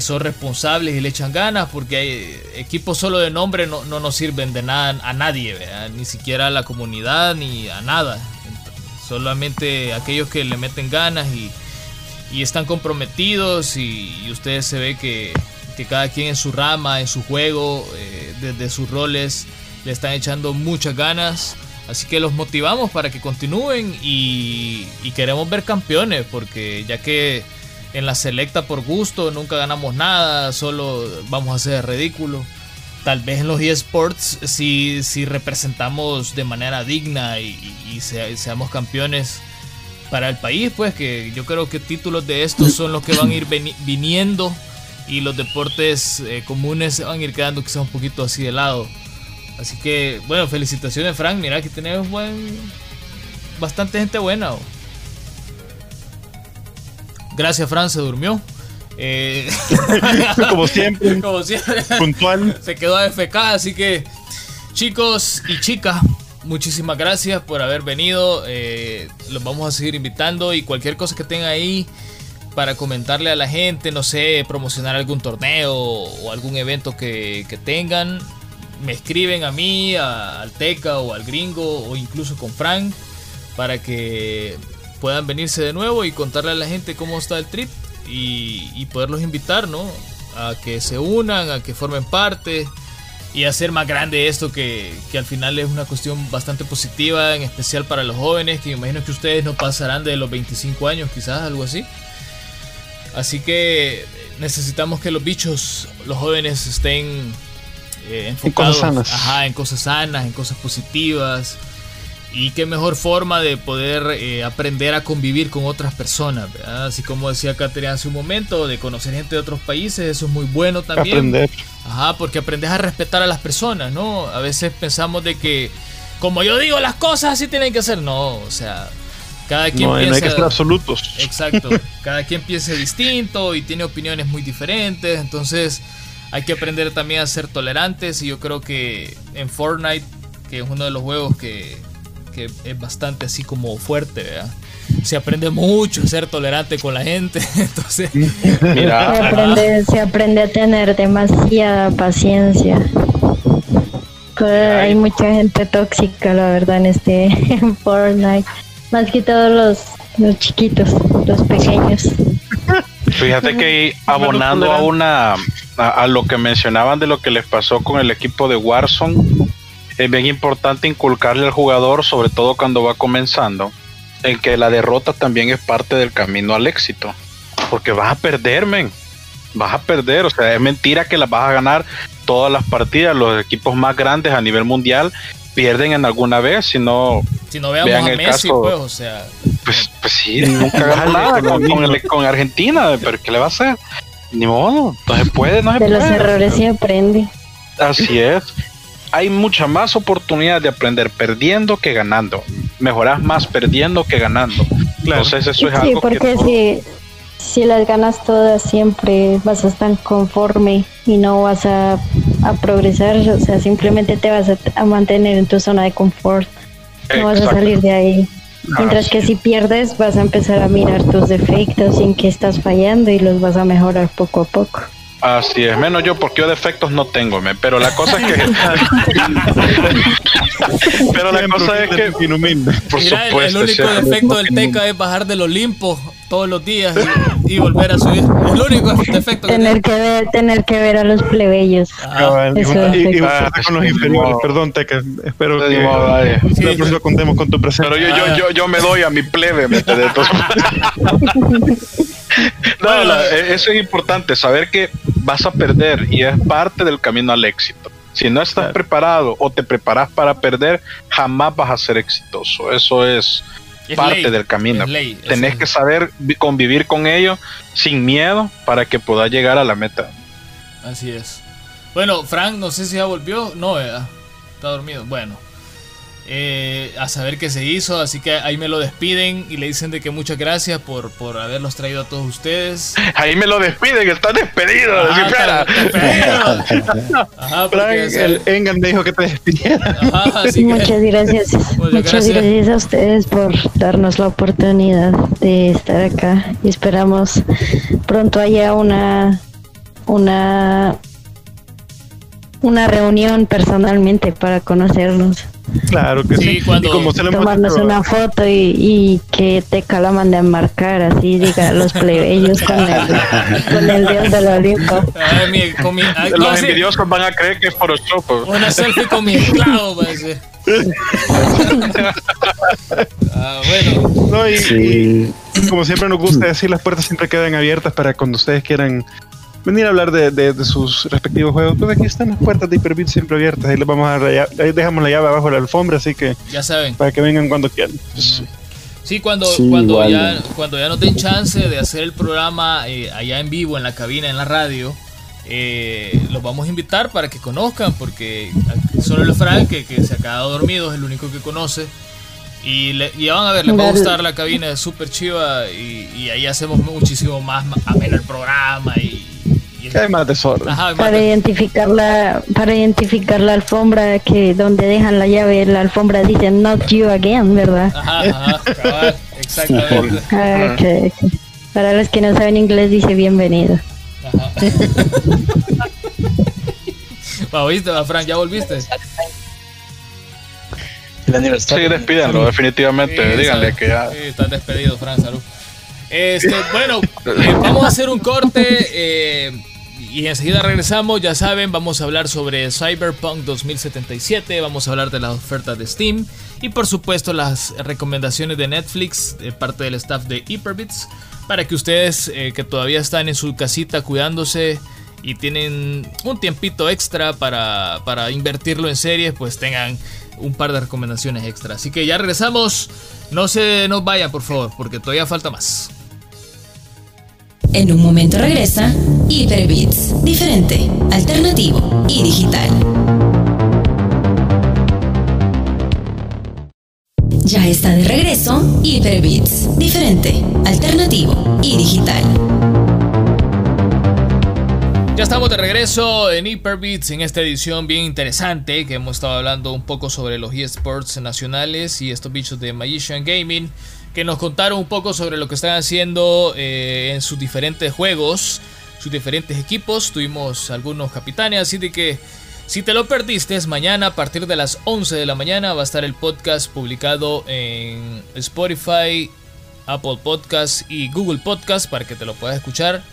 son responsables y le echan ganas, porque hay equipos solo de nombre no, nos sirven de nada a nadie, ni siquiera a la comunidad ni a nada. Solamente aquellos que le meten ganas y, están comprometidos y, ustedes se ve que, cada quien en su rama, en su juego, eh, desde sus roles, le están echando muchas ganas. Así que los motivamos para que continúen y, queremos ver campeones, porque ya que en la selecta por gusto nunca ganamos nada, solo vamos a ser ridículos. Tal vez en los eSports si, si representamos de manera digna y, seamos campeones para el país, pues que yo creo que títulos de estos son los que van a ir viniendo y los deportes eh, comunes van a ir quedando quizás un poquito así de lado. Así que, bueno, felicitaciones, Frank. Mira que tenemos buen. Bastante gente buena. Gracias, Frank, se durmió. Eh, <laughs> como siempre. <laughs> Como siempre. Puntual. Se quedó AFK, así que, chicos y chicas, muchísimas gracias por haber venido. Eh, los vamos a seguir invitando y cualquier cosa que tengan ahí para comentarle a la gente, no sé, promocionar algún torneo o algún evento que, que tengan, me escriben a mí, a, al Teca o al Gringo o incluso con Frank para que puedan venirse de nuevo y contarle a la gente cómo está el trip y, poderlos invitar, ¿no? A que se unan, a que formen parte y hacer más grande esto que, que, al final es una cuestión bastante positiva, en especial para los jóvenes, que imagino que ustedes no pasarán de los 25 años, quizás algo así. Así que necesitamos que los bichos, los jóvenes estén eh, en cosas sanas. Ajá, en cosas sanas, en cosas positivas. Y qué mejor forma de poder eh, aprender a convivir con otras personas, Así como decía Caterina hace un momento, de conocer gente de otros países, eso es muy bueno también. Aprender. Ajá, porque aprendes a respetar a las personas, ¿no? A veces pensamos de que, como yo digo las cosas, así tienen que ser. No, o sea, cada quien no, piensa. No hay que ser absolutos. Exacto. cada quien piensa distinto y tiene opiniones muy diferentes. Entonces hay que aprender también a ser tolerantes y yo creo que en Fortnite, que es uno de los juegos que, es bastante así como fuerte, se aprende mucho a ser tolerante con la gente. <laughs> Entonces, <laughs> mira. Se, aprende, se aprende a tener demasiada paciencia. hay mucha gente tóxica, la verdad, en este <laughs> en Fortnite. Más que todos los, los chiquitos, los pequeños. Fíjate que abonando a una a, lo que mencionaban de lo que les pasó con el equipo de Warzone, es bien importante inculcarle al jugador, sobre todo cuando va comenzando, en que la derrota también es parte del camino al éxito. Porque vas a perder, men. Vas a perder. O sea, es mentira que las vas a ganar todas las partidas. Los equipos más grandes a nivel mundial pierden en alguna vez, si no. Si no veamos a Messi, pues, o sea. Pues, pues sí, <laughs> nunca ganó nada con, con, Argentina, pero ¿qué le va a hacer? Ni modo, no se puede, no se de los errores se aprende. Así es. Hay mucha más oportunidad de aprender perdiendo que ganando. mejoras más perdiendo que ganando. Entonces eso es sí, porque si, si las ganas todas siempre vas a estar conforme y no vas a, a progresar, o sea, simplemente te vas a, mantener en tu zona de confort, no vas a salir de ahí. Mientras que si pierdes vas a empezar a mirar tus defectos y en qué estás fallando y los vas a mejorar poco a poco. Así es, menos yo porque yo defectos no tengo, pero la cosa es que <laughs> pero la cosa es que por Mira, el, único defecto del Teca es bajar del Olimpo todos los días y, volver a subir. El único defecto tener que, ver, tener que ver a los plebeyos. Ah, y, y, con los inferiores, perdón Teca, espero que vale. sí, lo contemos con tu presencia. Pero yo, yo, yo, yo me doy a mi plebe, ¿me <laughs> <laughs> no, e, eso es importante, saber que vas a perder y es parte del camino al éxito. Si no estás preparado o te preparas para perder, jamás vas a ser exitoso. Eso es, parte del camino. Tenés que saber convivir con ello sin miedo para que puedas llegar a la meta. Así es. Bueno, Frank, no sé si ya volvió. No, está dormido. Bueno, eh, a saber qué se hizo. Así que ahí me lo despiden y le dicen de que muchas gracias por, por haberlos traído a todos ustedes. Ahí me lo despiden, están despedidos. Ah, <laughs> Ajá, el Engan me dijo que te despidiera. <laughs> muchas gracias. <laughs> Muchas, gracias. a ustedes por darnos la oportunidad de estar acá y esperamos pronto haya una una una reunión personalmente para conocernos. Claro que sí. Cuando como tomarnos una foto y, que Teca la mande a marcar, así diga <laughs> los plebeyos con el, con el dios del Olimpo. los envidiosos van a creer que es Photoshop. Una selfie con mi esclavo, parece. <laughs> ah, bueno. No, y, como siempre nos gusta decir, las puertas siempre quedan abiertas para cuando ustedes quieran venir a hablar de, sus respectivos juegos, pues aquí están las puertas de Hyperbit siempre abiertas. Ahí les vamos a ahí dejamos la llave abajo de la alfombra, así que ya saben. Para que vengan cuando quieran. Sí, cuando, cuando, ya, cuando ya nos den chance de hacer el programa eh, allá en vivo, en la cabina, en la radio, eh, los vamos a invitar para que conozcan, porque solo el Frank, que, se ha quedado dormido, es el único que conoce. Y, le, y van a ver, les va a gustar la cabina, es súper chiva y, y, ahí hacemos muchísimo más ameno el programa y, hay más para identificar la para identificar la alfombra que donde dejan la llave la alfombra dice not you again verdad ajá, ajá exactamente <laughs> ah, para los que no saben inglés dice bienvenido ajá. <laughs> ¿Viste, Fran? ¿Ya volviste? Sí, despídanlo, definitivamente. Díganle que ya. Sí, están despedidos, Fran, salud. Este, <laughs> bueno, eh, vamos a hacer un corte. Eh, y enseguida regresamos, ya saben, vamos a hablar sobre Cyberpunk 2077, vamos a hablar de las ofertas de Steam y por supuesto las recomendaciones de Netflix de parte del staff de Hyperbits para que ustedes eh, que todavía están en su casita cuidándose y tienen un tiempito extra para, para invertirlo en series, pues tengan un par de recomendaciones extra. Así que ya regresamos, no se nos vayan por favor, porque todavía falta más. En un momento regresa Hyperbits, diferente, alternativo y digital. Ya está de regreso Hyperbits, diferente, alternativo y digital. Ya estamos de regreso en Hyperbits en esta edición bien interesante que hemos estado hablando un poco sobre los eSports nacionales y estos bichos de Magician Gaming que nos contaron un poco sobre lo que están haciendo eh, en sus diferentes juegos, sus diferentes equipos. Tuvimos algunos capitanes, así de que si te lo perdiste, mañana a partir de las 11 de la mañana va a estar el podcast publicado en Spotify, Apple Podcast y Google Podcast para que te lo puedas escuchar.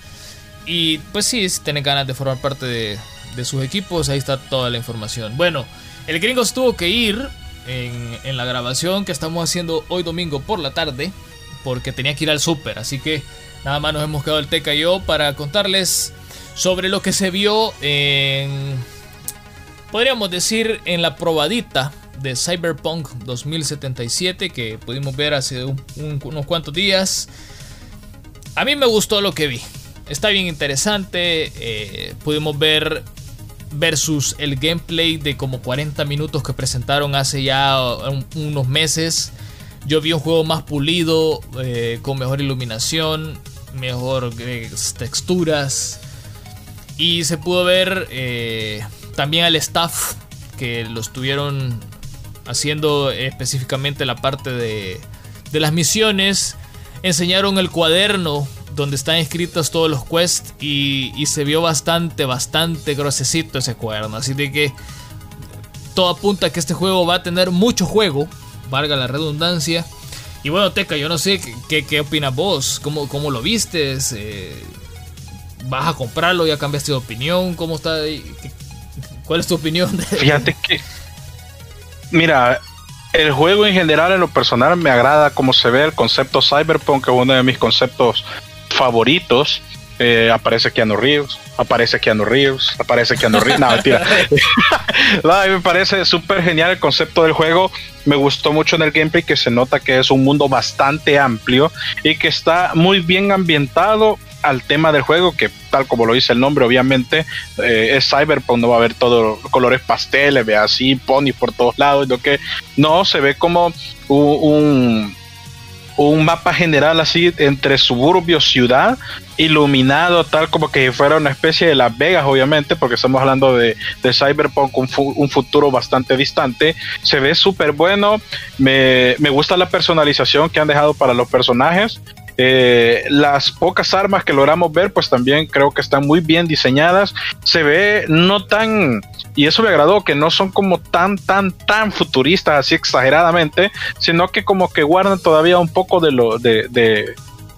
Y pues sí, si tienes ganas de formar parte de, de sus equipos, ahí está toda la información. Bueno, el gringo tuvo que ir en, la grabación que estamos haciendo hoy domingo por la tarde, porque tenía que ir al súper, así que nada más nos hemos quedado el Teca y yo para contarles sobre lo que se vio en, podríamos decir, en la probadita de Cyberpunk 2077 que pudimos ver hace unos cuantos días. A mí me gustó lo que vi. Está bien interesante. Eh, pudimos ver versus el gameplay de como 40 minutos que presentaron hace ya unos meses yo vi un juego más pulido, eh, con mejor iluminación, mejor eh, texturas. Y se pudo ver también al staff que lo estuvieron haciendo específicamente la parte de, de las misiones. Enseñaron el cuaderno donde están escritos todos los quests y, se vio bastante, bastante grosecito ese cuaderno. Así de que todo apunta a que este juego va a tener mucho juego, valga la redundancia. Y bueno, Teca, yo no sé qué, qué, opinas vos, cómo, cómo lo vistes, eh, vas a comprarlo, ya cambiaste de opinión, cómo está, cuál es tu opinión. Fíjate que, mira, el juego en general, en lo personal, me agrada cómo se ve el concepto Cyberpunk, que es uno de mis conceptos favoritos. Eh, aparece Keanu Reeves, aparece Keanu Reeves, aparece Keanu Reeves. No, mentira. <laughs> no, me parece súper genial el concepto del juego. Me gustó mucho en el gameplay que se nota que es un mundo bastante amplio y que está muy bien ambientado al tema del juego, que tal como lo dice el nombre, obviamente eh, es Cyberpunk, no va a haber todos colores pasteles, ve así, pony por todos lados, lo que no, se ve como un un mapa general así entre suburbio, ciudad, iluminado tal como que fuera una especie de Las Vegas, obviamente, porque estamos hablando de, de Cyberpunk, un, un, futuro bastante distante. Se ve súper bueno, me, me gusta la personalización que han dejado para los personajes. Eh, las pocas armas que logramos ver, pues también creo que están muy bien diseñadas. Se ve no tan, y eso me agradó, que no son como tan, tan, tan futuristas, así exageradamente, sino que como que guardan todavía un poco de lo, de, de,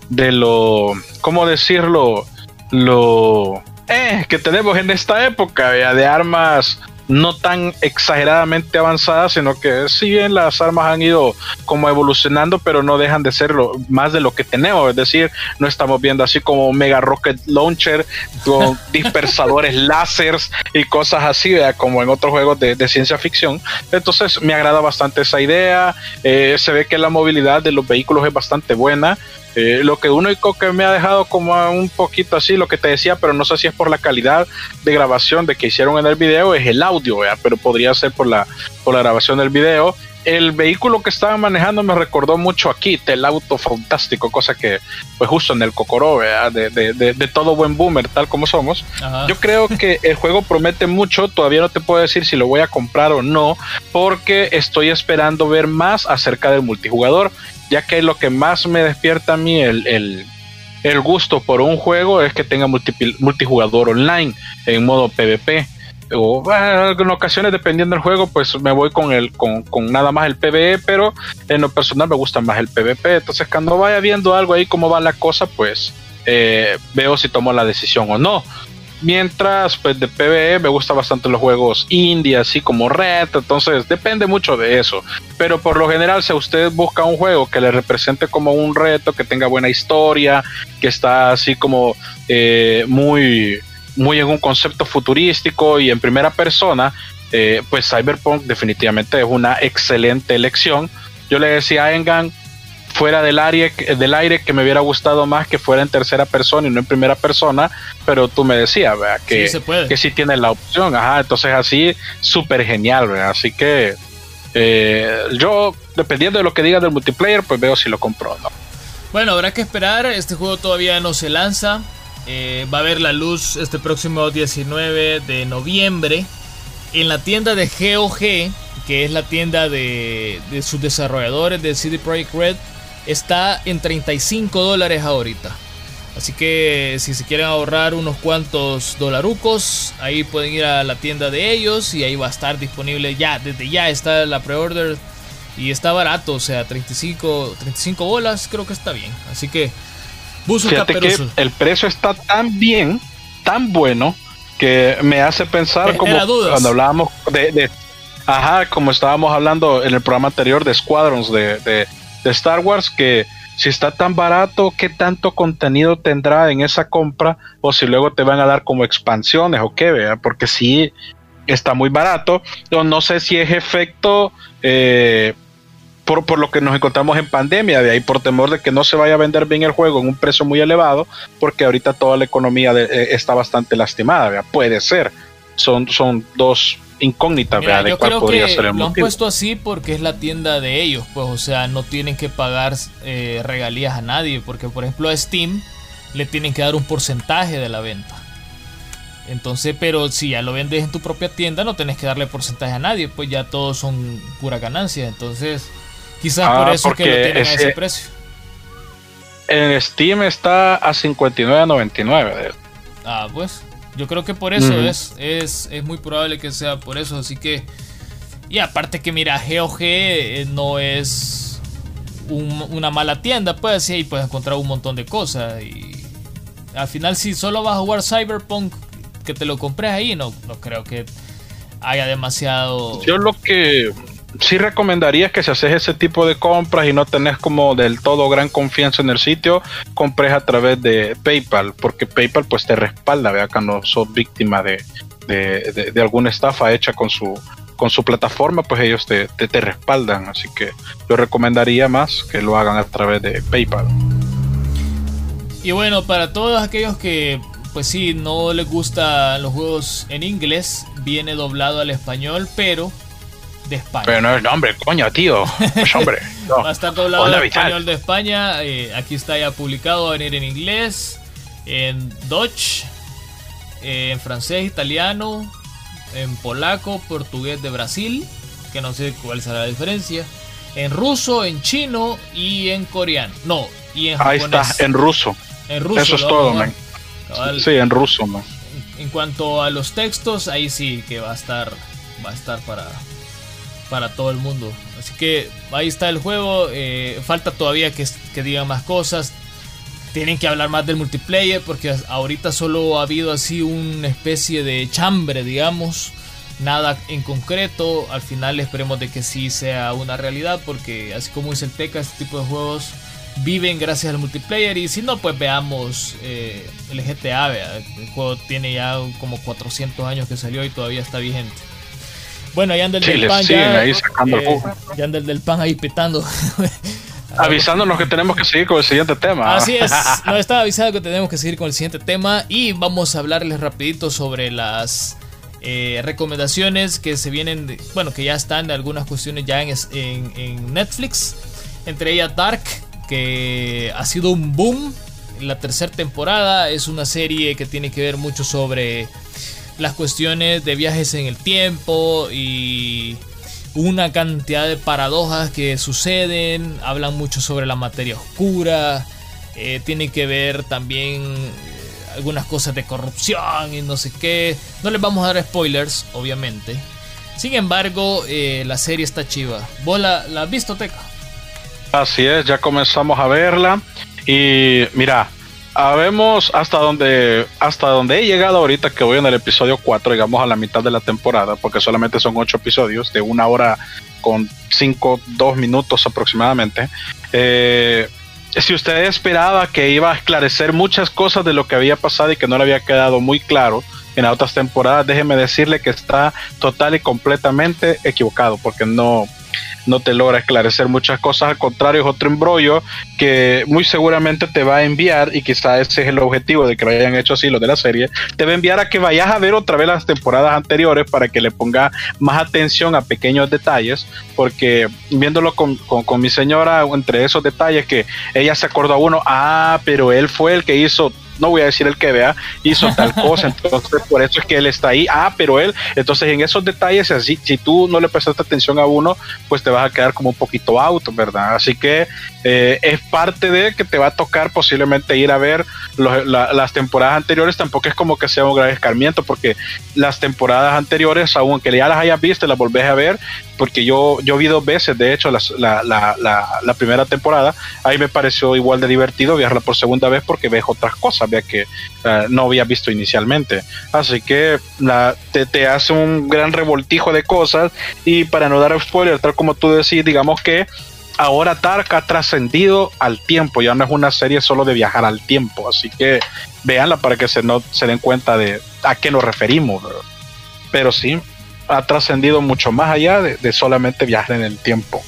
de lo, ¿cómo decirlo? Lo eh, que tenemos en esta época, de armas no tan exageradamente avanzadas, sino que si bien las armas han ido como evolucionando, pero no dejan de ser más de lo que tenemos, es decir, no estamos viendo así como mega rocket launcher con <laughs> dispersadores láseres y cosas así, como en otros juegos de, ciencia ficción. Entonces me agrada bastante esa idea, eh, se ve que la movilidad de los vehículos es bastante buena. Eh, lo que único que me ha dejado como un poquito así, lo que te decía, pero no sé si es por la calidad de grabación de que hicieron en el video, es el audio, pero podría ser por la, por la grabación del video. El vehículo que estaban manejando me recordó mucho a Kit, el auto fantástico, cosa que, pues justo en el Cocoró, de, de, de, todo buen boomer, tal como somos. Yo creo que el juego promete mucho, todavía no te puedo decir si lo voy a comprar o no, porque estoy esperando ver más acerca del multijugador ya que lo que más me despierta a mí el, gusto por un juego es que tenga multijugador online en modo PvP. O en ocasiones, dependiendo del juego, pues me voy con el con, nada más el PvE, pero en lo personal me gusta más el PvP. Entonces, cuando vaya viendo algo ahí cómo va la cosa, pues eh, veo si tomo la decisión o no. Mientras, pues de PvE me gustan bastante los juegos indie, así como Red, entonces depende mucho de eso. Pero por lo general, si usted busca un juego que le represente como un reto, que tenga buena historia, que está así como eh, muy, muy en un concepto futurístico y en primera persona, eh, pues Cyberpunk definitivamente es una excelente elección. Yo le decía a Engan, fuera del aire, del aire que me hubiera gustado más que fuera en tercera persona y no en primera persona, pero tú me decías, Que, sí que sí tiene la opción, ajá, entonces así, súper genial, así que eh, yo, dependiendo de lo que diga del multiplayer, pues veo si lo compro o no. Bueno, habrá que esperar, este juego todavía no se lanza, eh, va a ver la luz este próximo 19 de noviembre en la tienda de GOG, que es la tienda de, de sus desarrolladores de CD Projekt Red está en 35 dólares ahorita. Así que si se quieren ahorrar unos cuantos dolarucos, ahí pueden ir a la tienda de ellos y ahí va a estar disponible ya, desde ya está la pre-order y está barato, o sea, 35, 35 bolas creo que está bien. Así que que el precio está tan bien, tan bueno, que me hace pensar como cuando hablábamos de, Ajá, como estábamos hablando en el programa anterior de Squadrons, de de Star Wars que si está tan barato, ¿qué tanto contenido tendrá en esa compra? O si luego te van a dar como expansiones o qué, vea, porque si está muy barato. No, no sé si es efecto eh, por, por, lo que nos encontramos en pandemia, de ahí por temor de que no se vaya a vender bien el juego en un precio muy elevado, porque ahorita toda la economía eh, está bastante lastimada, puede ser. Son, son dos incógnita de cuál podría ser el lo han puesto así porque es la tienda de ellos, pues, o sea, no tienen que pagar eh, regalías a nadie, porque por ejemplo a Steam le tienen que dar un porcentaje de la venta. Entonces, pero si ya lo vendes en tu propia tienda, no tenés que darle porcentaje a nadie, pues ya todos son pura ganancia. Entonces, quizás por ah, eso que lo tienen a ese precio. En Steam está a 59.99. Ah, pues. Yo creo que por eso es, es, es muy probable que sea por eso. Así que. Y aparte que mira, GOG eh, no es una mala tienda, pues sí, ahí puedes encontrar un montón de cosas. Y al final, si solo vas a jugar Cyberpunk, que te lo compres ahí, no, no creo que haya demasiado. Yo lo que sí recomendaría que si haces ese tipo de compras y no tenés como del todo gran confianza en el sitio, compres a través de PayPal, porque PayPal pues te respalda, vea que no sos víctima de, de, alguna estafa hecha con su con su plataforma, pues ellos te, te, respaldan. Así que yo recomendaría más que lo hagan a través de PayPal. Y bueno, para todos aquellos que, pues sí, no les gustan los juegos en inglés, viene doblado al español, pero de España. Pero no es nombre, coño, tío. Es hombre. <laughs> Va a estar doblado en español de España. Eh, aquí está ya publicado, va a venir en inglés, en Dutch, eh, en francés, italiano, en polaco, portugués de Brasil, que no sé cuál será la diferencia, en ruso, en chino y en coreano. No, y en japonés. Ahí está, en ruso. En ruso. Eso es todo, man. Sí, en ruso, man. En cuanto a los textos, ahí sí que va a estar va a estar para para todo el mundo. Así que ahí está el juego. Eh, falta todavía que, digan más cosas. Tienen que hablar más del multiplayer porque ahorita solo ha habido así una especie de chambre, digamos. Nada en concreto. Al final esperemos de que sí sea una realidad porque así como dice el Teca, este tipo de juegos viven gracias al multiplayer y si no pues veamos eh, el GTA, el juego tiene ya como 400 años que salió y todavía está vigente. Bueno, ahí anda el del pan. Ya, ahí sacando eh, ya anda el del pan ahí petando. <laughs> Avisándonos que tenemos que seguir con el siguiente tema. Así es, <laughs> nos estaba avisando que tenemos que seguir con el siguiente tema y vamos a hablarles rapidito sobre las eh, recomendaciones que se vienen, bueno, que ya están de algunas cuestiones ya en, en, en, Netflix. Entre ellas Dark, que ha sido un boom. La tercera temporada es una serie que tiene que ver mucho sobre las cuestiones de viajes en el tiempo y una cantidad de paradojas que suceden, hablan mucho sobre la materia oscura, eh, tiene que ver también eh, algunas cosas de corrupción y no sé qué. No les vamos a dar spoilers, obviamente. Sin embargo, eh, la serie está chiva. ¿Vos la, la has visto, Teca? Así es, ya comenzamos a verla. Y mira, Habemos hasta donde hasta donde he llegado ahorita que voy en el episodio 4, digamos a la mitad de la temporada, porque solamente son 8 episodios de una hora con 5, 2 minutos aproximadamente. Eh, si usted esperaba que iba a esclarecer muchas cosas de lo que había pasado y que no le había quedado muy claro en las otras temporadas, déjeme decirle que está total y completamente equivocado, porque no, no te logra esclarecer muchas cosas, al contrario es otro embrollo que muy seguramente te va a enviar, y quizá ese es el objetivo de que lo hayan hecho así los de la serie, te va a enviar a que vayas a ver otra vez las temporadas anteriores para que le ponga más atención a pequeños detalles, porque viéndolo con, con mi señora, entre esos detalles que ella se acordó a uno, ah, pero él fue el que hizo no voy a decir el que vea, hizo tal <laughs> cosa, entonces por eso es que él está ahí, ah, pero él, entonces en esos detalles, así, si tú no le prestaste atención a uno, pues te vas a quedar como un poquito auto, ¿verdad? Así que eh, es parte de que te va a tocar posiblemente ir a ver las temporadas anteriores, tampoco es como que sea un gran escarmiento, porque las temporadas anteriores, aunque ya las hayas visto, las volvés a ver, porque yo, yo vi dos veces, de hecho, la, la, primera temporada, ahí me pareció igual de divertido verla por segunda vez porque ves otras cosas, vea que eh, no había visto inicialmente. Así que te, te, hace un gran revoltijo de cosas y para no dar spoiler, tal como tú decís, digamos que ahora Tark ha trascendido al tiempo, ya no es una serie solo de viajar al tiempo, así que véanla para que se, no, se den cuenta de a qué nos referimos. Pero sí, ha trascendido mucho más allá de, solamente viajar en el tiempo.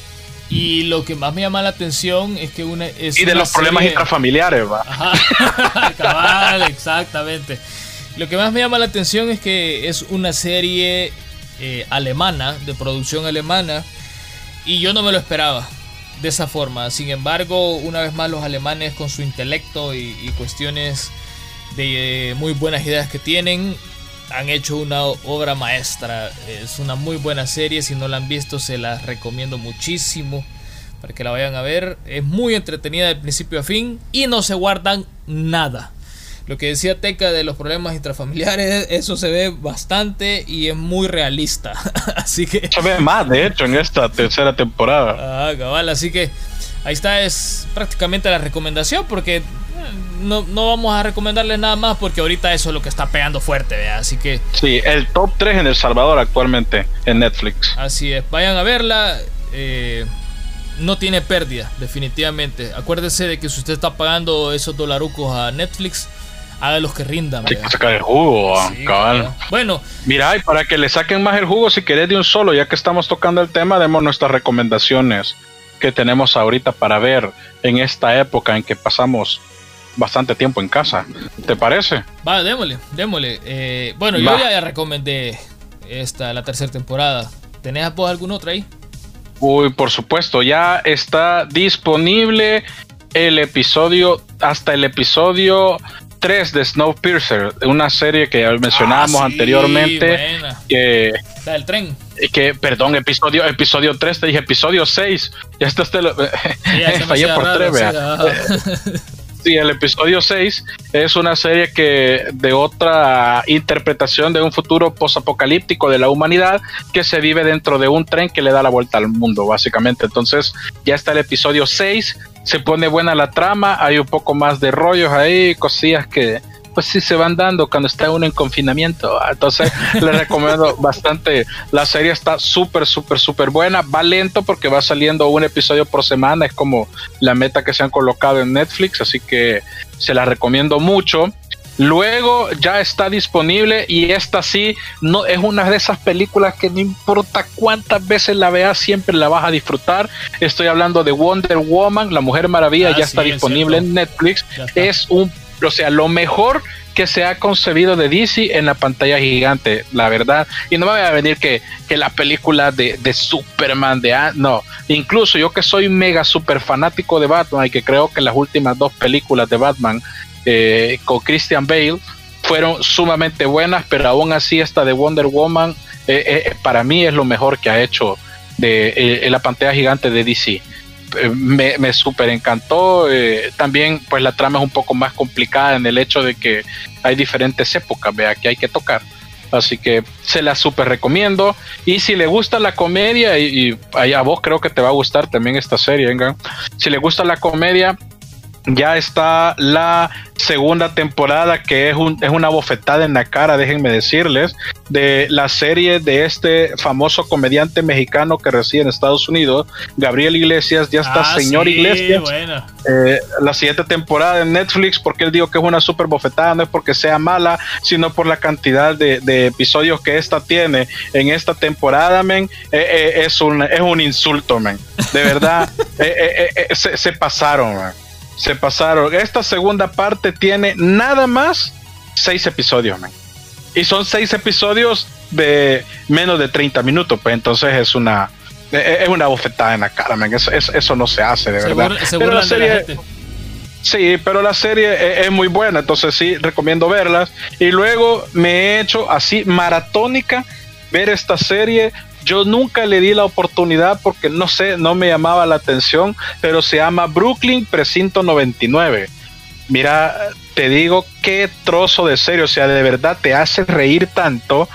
Y lo que más me llama la atención es que una y de los problemas intrafamiliares, va. Ajá, <laughs> exactamente. Lo que más me llama la atención es que es una serie eh, alemana, de producción alemana, y yo no me lo esperaba de esa forma. Sin embargo, una vez más los alemanes con su intelecto y, cuestiones de muy buenas ideas que tienen, han hecho una obra maestra. Es una muy buena serie, si no la han visto se la recomiendo muchísimo para que la vayan a ver. Es muy entretenida de principio a fin y no se guardan nada. Lo que decía Teca de los problemas intrafamiliares, eso se ve bastante y es muy realista. <laughs> así que. Se ve más, de hecho, en esta tercera temporada. Ah, cabal, así que ahí está, es prácticamente la recomendación porque eh, no, vamos a recomendarles nada más porque ahorita eso es lo que está pegando fuerte, ¿vea? así que... Sí, el top 3 en El Salvador actualmente en Netflix. Así es, vayan a verla, eh, no tiene pérdida, definitivamente. Acuérdese de que si usted está pagando esos dolarucos a Netflix, haga los que rindan. Hay que sacar el jugo, cabal. Bueno. Mira, y para que le saquen más el jugo, si querés de un solo, ya que estamos tocando el tema, demos nuestras recomendaciones que tenemos ahorita para ver en esta época en que pasamos bastante tiempo en casa. ¿Te parece? Va, démosle, démosle. Eh, bueno, yo ya, recomendé esta, la tercera temporada. ¿Tenés vos alguna otra ahí? Uy, por supuesto, ya está disponible el episodio, hasta el episodio 3 de Snowpiercer, una serie que mencionábamos ah, anteriormente. Que, la del tren. Que, perdón, episodio, episodio 3, te dije episodio 6. Ya está, este, <laughs> fallé por 3, <laughs> Sí, el episodio 6 es una serie que de otra interpretación de un futuro posapocalíptico de la humanidad que se vive dentro de un tren que le da la vuelta al mundo, básicamente. Entonces, ya está el episodio 6, se pone buena la trama, hay un poco más de rollos ahí, cosillas que pues sí se van dando cuando está uno en confinamiento. Entonces <laughs> le recomiendo bastante. La serie está súper, súper, súper buena. Va lento porque va saliendo un episodio por semana. Es como la meta que se han colocado en Netflix. Así que se la recomiendo mucho. Luego ya está disponible y esta sí no es una de esas películas que no importa cuántas veces la veas siempre la vas a disfrutar. Estoy hablando de Wonder Woman, la Mujer Maravilla, ah, ya está disponible en Netflix. Es un o sea, lo mejor que se ha concebido de DC en la pantalla gigante, la verdad. Y no me voy a venir que, la película de, de Superman, de no, incluso yo que soy mega super fanático de Batman y que creo que las últimas dos películas de Batman eh, con Christian Bale fueron sumamente buenas, pero aún así esta de Wonder Woman eh, eh, para mí es lo mejor que ha hecho de, en la pantalla gigante de DC me, me súper encantó. Eh, también, pues la trama es un poco más complicada en el hecho de que hay diferentes épocas, vea, que hay que tocar. Así que se la súper recomiendo. Y si le gusta la comedia, y, a vos creo que te va a gustar también esta serie, venga. Si le gusta la comedia, ya está la segunda temporada que es, un, es una bofetada en la cara, déjenme decirles, de la serie de este famoso comediante mexicano que reside en Estados Unidos, Gabriel Iglesias, ya está ah, señor Iglesias. Eh, la siguiente temporada en Netflix, porque él dijo que es una super bofetada, no es porque sea mala, sino por la cantidad de, episodios que esta tiene en esta temporada, men, eh, eh, es, un, es un insulto, men. De verdad, <laughs> se, se, pasaron, man se pasaron. Esta segunda parte tiene nada más seis episodios, Y son seis episodios de menos de 30 minutos, pues entonces es una es una bofetada en la cara, Eso, no se hace, de verdad. pero la serie, Sí, pero la serie es, muy buena, entonces sí, recomiendo verlas. Y luego me he hecho así maratónica ver esta serie yo nunca le di la oportunidad porque no sé, no me llamaba la atención, pero se llama Brooklyn Precinto 99. Mira, te digo qué trozo de serio, o sea, de verdad te hace reír tanto.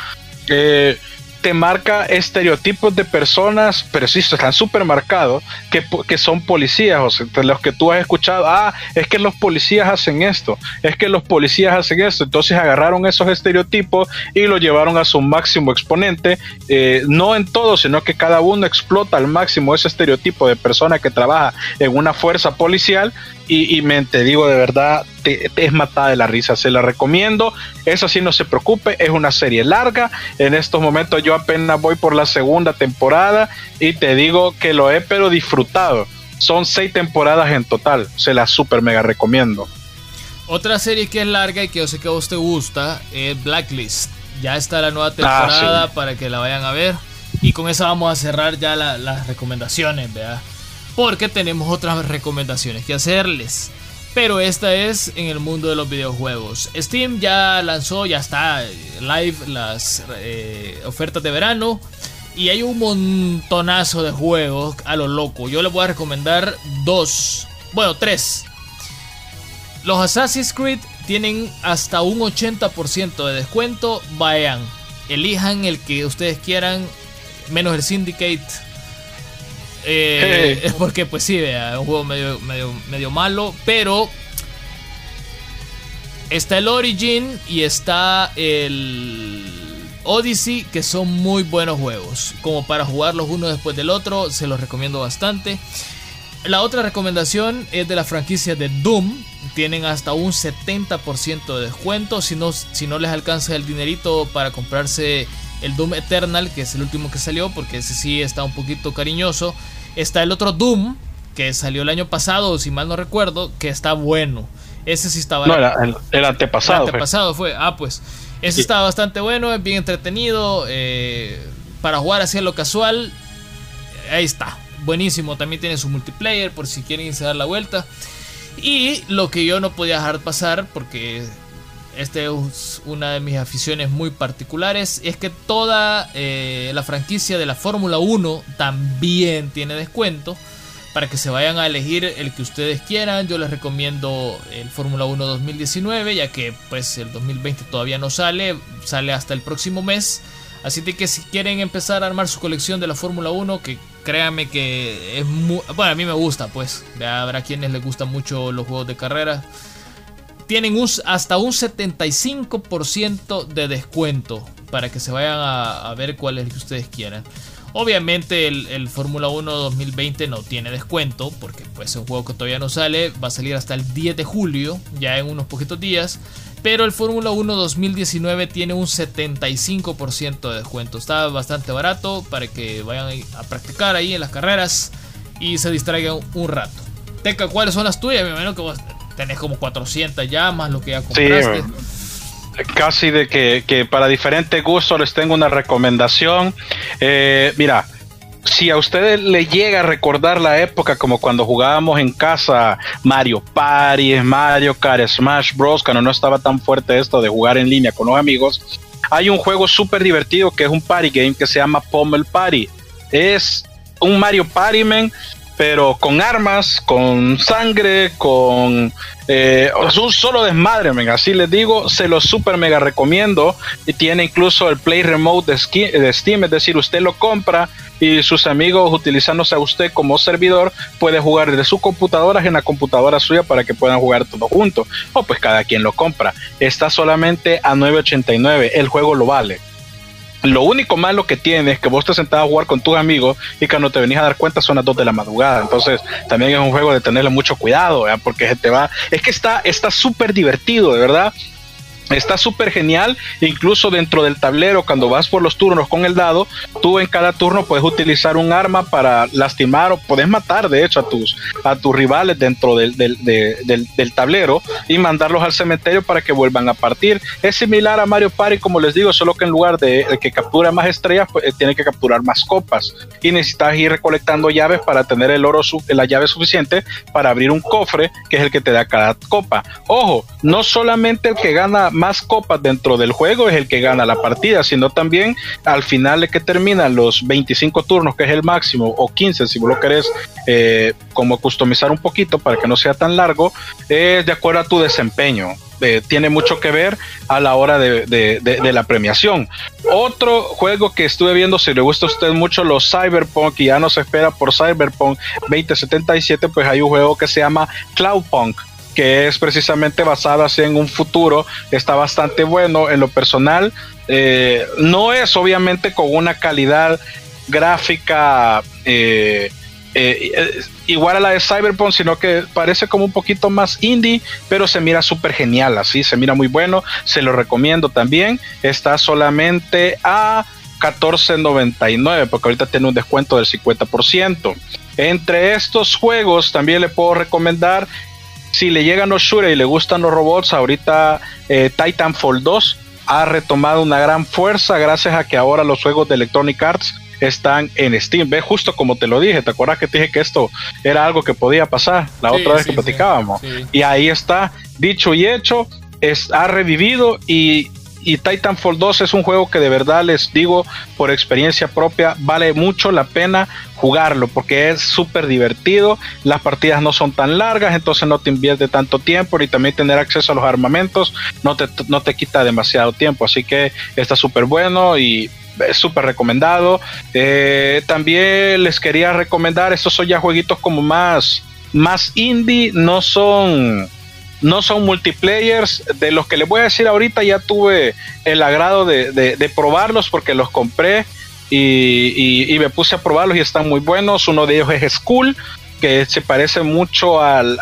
Eh, te marca estereotipos de personas, pero sí, están súper marcados, que, que, son policías, o sea, los que tú has escuchado, ah, es que los policías hacen esto, es que los policías hacen esto, entonces agarraron esos estereotipos y lo llevaron a su máximo exponente, eh, no en todo, sino que cada uno explota al máximo ese estereotipo de persona que trabaja en una fuerza policial. Y, me te digo de verdad, te, es matada de la risa, se la recomiendo, eso sí no se preocupe, es una serie larga, en estos momentos yo apenas voy por la segunda temporada y te digo que lo he pero disfrutado, son seis temporadas en total, se la super mega recomiendo. Otra serie que es larga y que yo sé que a vos te gusta es Blacklist Ya está la nueva ah, temporada para que la vayan a ver. Y con eso vamos a cerrar ya las recomendaciones, ¿verdad? Porque tenemos otras recomendaciones que hacerles. Pero esta es en el mundo de los videojuegos. Steam ya lanzó, ya está live las eh, ofertas de verano. Y hay un montonazo de juegos a lo loco. Yo les voy a recomendar dos. Bueno, tres. Los Assassin's Creed tienen hasta un 80% de descuento. Vayan, elijan el que ustedes quieran, menos el Syndicate. Eh, <laughs> porque pues sí, es un juego medio, medio, medio malo, pero está el Origin y está el Odyssey, que son muy buenos juegos. Como para jugarlos uno después del otro, se los recomiendo bastante. La otra recomendación es de la franquicia de Doom. Tienen hasta un 70% de descuento. Si no, si no les alcanza el dinerito para comprarse el Doom Eternal, que es el último que salió, porque ese sí está un poquito cariñoso. Está el otro Doom, que salió el año pasado, si mal no recuerdo, que está bueno. Ese sí estaba. No, era el, antepasado. El antepasado fue. Ah, pues. Ese está bastante bueno, es bien entretenido. Eh, para jugar así a lo casual, ahí está. Buenísimo, también tiene su multiplayer por si quieren irse a dar la vuelta. Y lo que yo no podía dejar pasar, porque este es una de mis aficiones muy particulares, es que toda eh, la franquicia de la Fórmula 1 también tiene descuento para que se vayan a elegir el que ustedes quieran. Yo les recomiendo el Fórmula 1 2019, ya que pues el 2020 todavía no sale, sale hasta el próximo mes. Así que si quieren empezar a armar su colección de la Fórmula 1, que créanme que es muy... Bueno, a mí me gusta, pues. Habrá quienes les gustan mucho los juegos de carrera. Tienen hasta un 75% de descuento para que se vayan a, ver cuál es el que ustedes quieran. Obviamente el, Fórmula 1 2020 no tiene descuento porque pues es un juego que todavía no sale, va a salir hasta el 10 de julio, ya en unos poquitos días. Pero el Fórmula 1 2019 tiene un 75% de descuento. Está bastante barato para que vayan a practicar ahí en las carreras y se distraigan un rato. Teca, ¿cuáles son las tuyas? Me imagino que vos tenés como 400 ya, más lo que ya compraste casi de que, para diferentes gustos les tengo una recomendación. Eh, mira, si a ustedes le llega a recordar la época como cuando jugábamos en casa Mario Party, Mario Kart, Smash Bros, cuando no estaba tan fuerte esto de jugar en línea con los amigos, hay un juego súper divertido que es un party game que se llama Pommel Party. Es un Mario Party, man, pero con armas, con sangre, con eh, un solo desmadre, así les digo, se lo super mega recomiendo y tiene incluso el Play Remote de, Steam, es decir, usted lo compra y sus amigos utilizándose a usted como servidor puede jugar desde su computadora en la computadora suya para que puedan jugar todos juntos o pues cada quien lo compra. Está solamente a 9.89, el juego lo vale. Lo único malo que tiene es que vos te sentás a jugar con tus amigos y cuando te venís a dar cuenta son las 2 de la madrugada. Entonces también es un juego de tenerle mucho cuidado, porque se te va. Es que está súper divertido, de verdad. Está súper genial, incluso dentro del tablero, cuando vas por los turnos con el dado, tú en cada turno puedes utilizar un arma para lastimar o puedes matar, de hecho, a tus, a tus rivales dentro del, del, del, tablero y mandarlos al cementerio para que vuelvan a partir. Es similar a Mario Party, como les digo, solo que en lugar de que captura más estrellas, pues, eh, tiene que capturar más copas y necesitas ir recolectando llaves para tener el oro, la llave suficiente para abrir un cofre, que es el que te da cada copa. Ojo, no solamente el que gana más copas dentro del juego es el que gana la partida, sino también al final de que terminan los 25 turnos, que es el máximo, o 15 si vos lo querés, eh, como customizar un poquito para que no sea tan largo, es de acuerdo a tu desempeño. Eh, tiene mucho que ver a la hora de, de, la premiación. Otro juego que estuve viendo, si le gusta a usted mucho los Cyberpunk y ya no se espera por Cyberpunk 2077, pues hay un juego que se llama Cloudpunk que es precisamente basada en un futuro, está bastante bueno en lo personal. Eh, no es obviamente con una calidad gráfica eh, eh, igual a la de Cyberpunk, sino que parece como un poquito más indie, pero se mira súper genial, así se mira muy bueno, se lo recomiendo también. Está solamente a 14.99, porque ahorita tiene un descuento del 50%. Entre estos juegos también le puedo recomendar si le llegan los shooters y le gustan los robots, ahorita eh, Titanfall 2 ha retomado una gran fuerza gracias a que ahora los juegos de Electronic Arts están en Steam. Ve justo como te lo dije, ¿te acuerdas que te dije que esto era algo que podía pasar la otra vez que platicábamos? y ahí está, dicho y hecho, es, ha revivido y y Titanfall 2 es un juego que de verdad les digo por experiencia propia vale mucho la pena jugarlo porque es súper divertido, las partidas no son tan largas, entonces no te invierte tanto tiempo y también tener acceso a los armamentos no te, no te quita demasiado tiempo, así que está súper bueno y es súper recomendado. Eh, también les quería recomendar, estos son ya jueguitos como más, más indie, no son no son multiplayers. De los que les voy a decir ahorita, ya tuve el agrado de, probarlos porque los compré y, me puse a probarlos y están muy buenos. Uno de ellos es School, que se parece mucho al.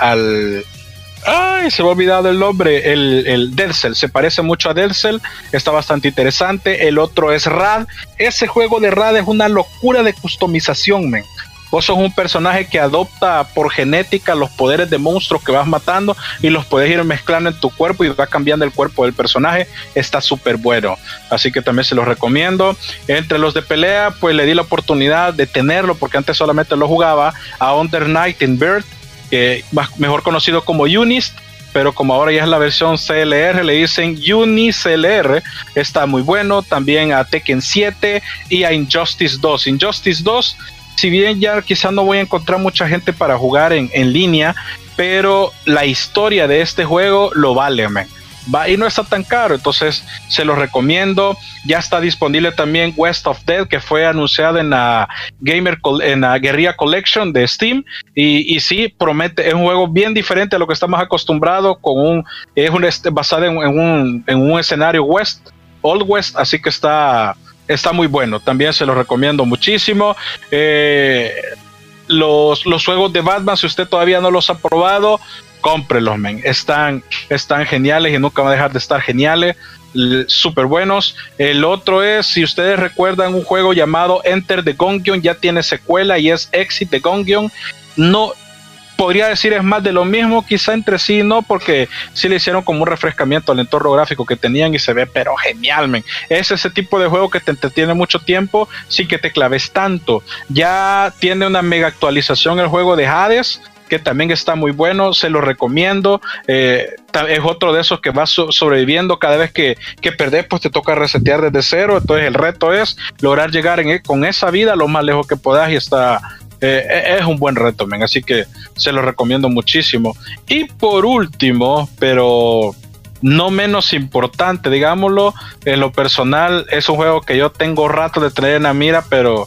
ay, se me ha olvidado el nombre, el, el se parece mucho a Dead Cell, está bastante interesante. El otro es Rad. Ese juego de Rad es una locura de customización, men. Vos sos un personaje que adopta por genética los poderes de monstruos que vas matando y los puedes ir mezclando en tu cuerpo y va cambiando el cuerpo del personaje. Está súper bueno. Así que también se los recomiendo. Entre los de pelea, pues le di la oportunidad de tenerlo porque antes solamente lo jugaba a Under Night in Bird, que mejor conocido como Unist pero como ahora ya es la versión CLR, le dicen UniCLR, está muy bueno, también a Tekken 7 y a Injustice 2. Injustice 2 si bien ya quizás no voy a encontrar mucha gente para jugar en, línea, pero la historia de este juego lo vale, man. Y no está tan caro, entonces se lo recomiendo. Ya está disponible también West of Dead, que fue anunciado en la Gamer en la Guerrilla Collection de Steam. Y, y sí, promete, es un juego bien diferente a lo que estamos acostumbrados, con un, es un, basado en, un, en un escenario West, Old West, así que está, está muy bueno. También se lo recomiendo muchísimo. Eh, los, los, juegos de Batman, si usted todavía no los ha probado, cómprelos, men. Están, están geniales y nunca van a dejar de estar geniales. Súper buenos. El otro es, si ustedes recuerdan, un juego llamado Enter the Gungeon, ya tiene secuela y es Exit the Gungeon. No, podría decir es más de lo mismo, quizá entre sí no, porque sí le hicieron como un refrescamiento al entorno gráfico que tenían y se ve, pero genial, men. Es ese tipo de juego que te entretiene mucho tiempo sin que te claves tanto. Ya tiene una mega actualización el juego de Hades que también está muy bueno, se lo recomiendo. Eh, es otro de esos que va sobreviviendo cada vez que, que perdés, pues te toca resetear desde cero. Entonces el reto es lograr llegar en, e, con esa vida lo más lejos que puedas y está, eh, eh, es un buen reto, así que se lo recomiendo muchísimo. Y por último, pero no menos importante, digámoslo, en lo personal es un juego que yo tengo rato de tener en la mira, pero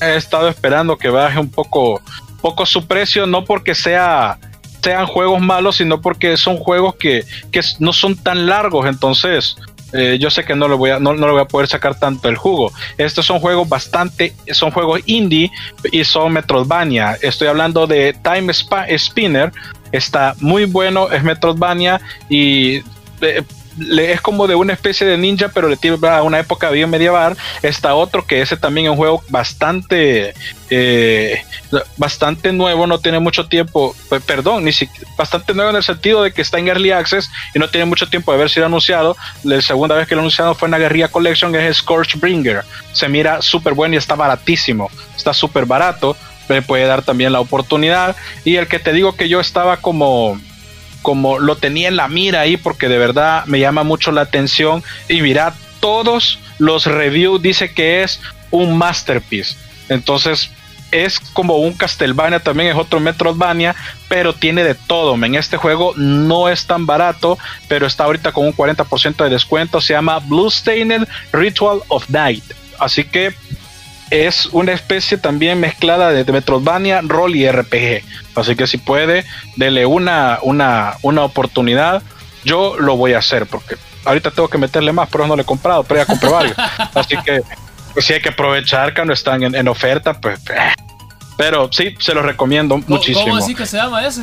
he estado esperando que baje un poco, poco su precio, no porque sea sean juegos malos, sino porque son juegos que, que no son tan largos, entonces eh, yo sé que no le voy a no, no le voy a poder sacar tanto el jugo. Estos son juegos bastante, son juegos indie y son Metroidvania. Estoy hablando de Time Spinner, está muy bueno, es Metroidvania y eh, es como de una especie de ninja, pero le tiene a una época bien medieval. Está otro que ese también es un juego bastante, eh, bastante nuevo, no tiene mucho tiempo, perdón, ni bastante nuevo en el sentido de que está en Early Access y no tiene mucho tiempo de haber sido anunciado. La segunda vez que lo anunciado fue en la Guerrilla Collection, es Scorchbringer. Se mira súper bueno y está baratísimo, está súper barato. Me puede dar también la oportunidad. Y el que te digo que yo estaba como como lo tenía en la mira ahí porque de verdad me llama mucho la atención. Y mira todos los reviews dice que es un masterpiece. Entonces es como un Castlevania también es otro Metroidvania pero tiene de todo en este juego no es tan barato pero está ahorita con un 40% de descuento. Se llama Bloodstained Ritual of Night. Así que es una especie también mezclada de Metroidvania, rol y RPG. Así que si puede, dele una, una, una oportunidad. Yo lo voy a hacer porque ahorita tengo que meterle más, pero no le he comprado, pero ya compré varios. <laughs> Así que pues, si hay que aprovechar que no están en, oferta, pues. Eh. Pero sí, se lo recomiendo muchísimo. ¿Cómo así que se llama ese?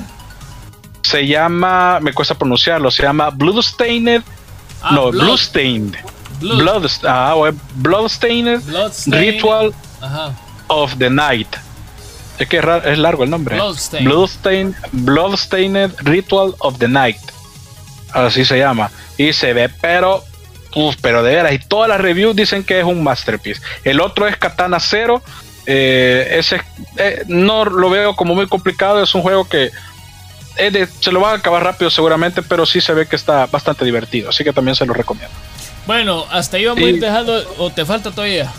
Se llama, me cuesta pronunciarlo, se llama Bloodstained. Ah, no, Bloodstained. Blood, ah, Bloodstained, Ritual of the Night. Es que es, largo el nombre. Bloodstained. Bloodstained, Ritual of the Night. Así se llama. Y se ve, pero Uf, pero de veras, y todas las reviews dicen que es un masterpiece. El otro es Katana Zero. Eh, ese eh, no lo veo como muy complicado. Es un juego que se lo va a acabar rápido seguramente, pero sí se ve que está bastante divertido. Así que también se lo recomiendo. Bueno, hasta ahí vamos a ir dejando. ¿O te falta todavía?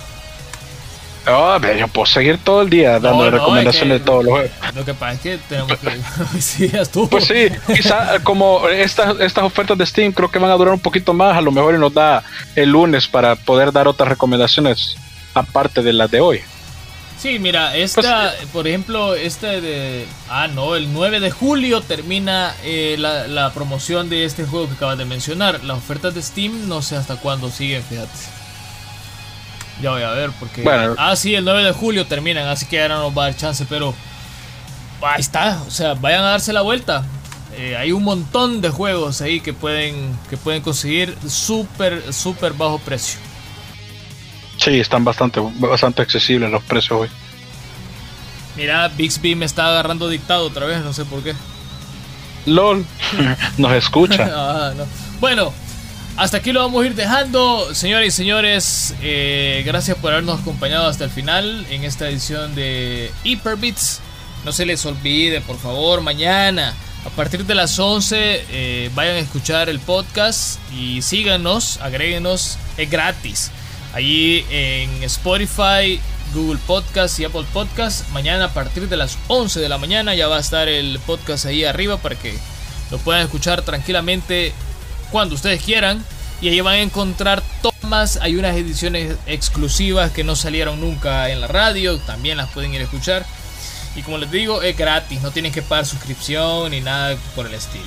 Oh, yo puedo seguir todo el día dando recomendaciones de todos los juegos. Lo que pasa es que tenemos que. <laughs> sí, Pues sí, quizá como estas, estas ofertas de Steam creo que van a durar un poquito más, a lo mejor nos da el lunes para poder dar otras recomendaciones aparte de las de hoy. Sí, mira, esta, pues, por ejemplo, esta de. Ah, no, el 9 de julio termina eh, la, la promoción de este juego que acabas de mencionar. Las ofertas de Steam no sé hasta cuándo siguen, fíjate. Ya voy a ver, porque. Ah, sí, el 9 de julio terminan, así que ahora nos va a dar chance, pero. Ahí está, o sea, vayan a darse la vuelta. Eh, hay un montón de juegos ahí que pueden, que pueden conseguir súper, súper bajo precio. Sí, están bastante, bastante accesibles los precios hoy. Mira, Bixby me está agarrando dictado otra vez, no sé por qué. LOL, <laughs> nos escucha. <laughs> ah, no. Bueno, hasta aquí lo vamos a ir dejando, señores y señores. Eh, gracias por habernos acompañado hasta el final en esta edición de Hyperbits. No se les olvide, por favor, mañana a partir de las 11 eh, vayan a escuchar el podcast y síganos, agréguenos, es gratis. Allí en Spotify, Google Podcast y Apple Podcast. Mañana a partir de las 11 de la mañana ya va a estar el podcast ahí arriba para que lo puedan escuchar tranquilamente cuando ustedes quieran. Y ahí van a encontrar tomas. Hay unas ediciones exclusivas que no salieron nunca en la radio. También las pueden ir a escuchar. Y como les digo, es gratis. No tienen que pagar suscripción ni nada por el estilo.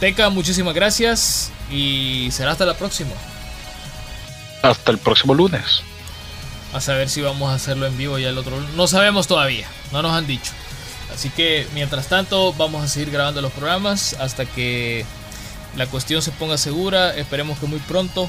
Teca, muchísimas gracias. Y será hasta la próxima. Hasta el próximo lunes. A saber si vamos a hacerlo en vivo ya el otro No sabemos todavía. No nos han dicho. Así que mientras tanto vamos a seguir grabando los programas hasta que la cuestión se ponga segura, esperemos que muy pronto.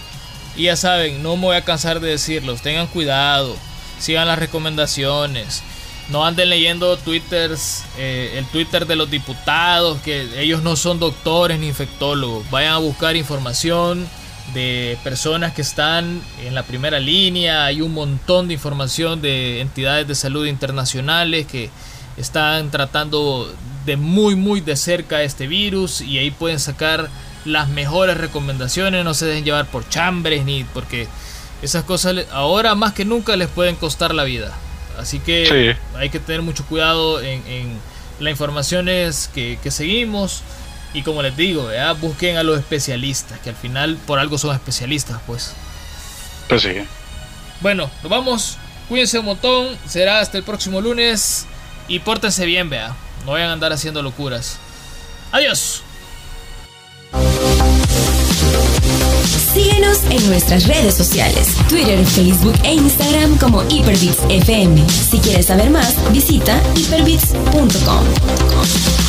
Y ya saben, no me voy a cansar de decirlos, tengan cuidado, sigan las recomendaciones, no anden leyendo twitters, eh, el Twitter de los diputados, que ellos no son doctores ni infectólogos, vayan a buscar información de personas que están en la primera línea, hay un montón de información de entidades de salud internacionales que están tratando de muy muy de cerca este virus y ahí pueden sacar las mejores recomendaciones, no se dejen llevar por chambres ni porque esas cosas ahora más que nunca les pueden costar la vida. Así que hay que tener mucho cuidado en, en las informaciones que, seguimos. Y como les digo, busquen a los especialistas, que al final por algo son especialistas, pues. Pues sí. Bueno, nos vamos. Cuídense un montón. Será hasta el próximo lunes. Y pórtense bien, vea. No vayan a andar haciendo locuras. Adiós. Síguenos en nuestras redes sociales, Twitter, Facebook e Instagram como HyperBitsFM. Si quieres saber más, visita hyperbits.com.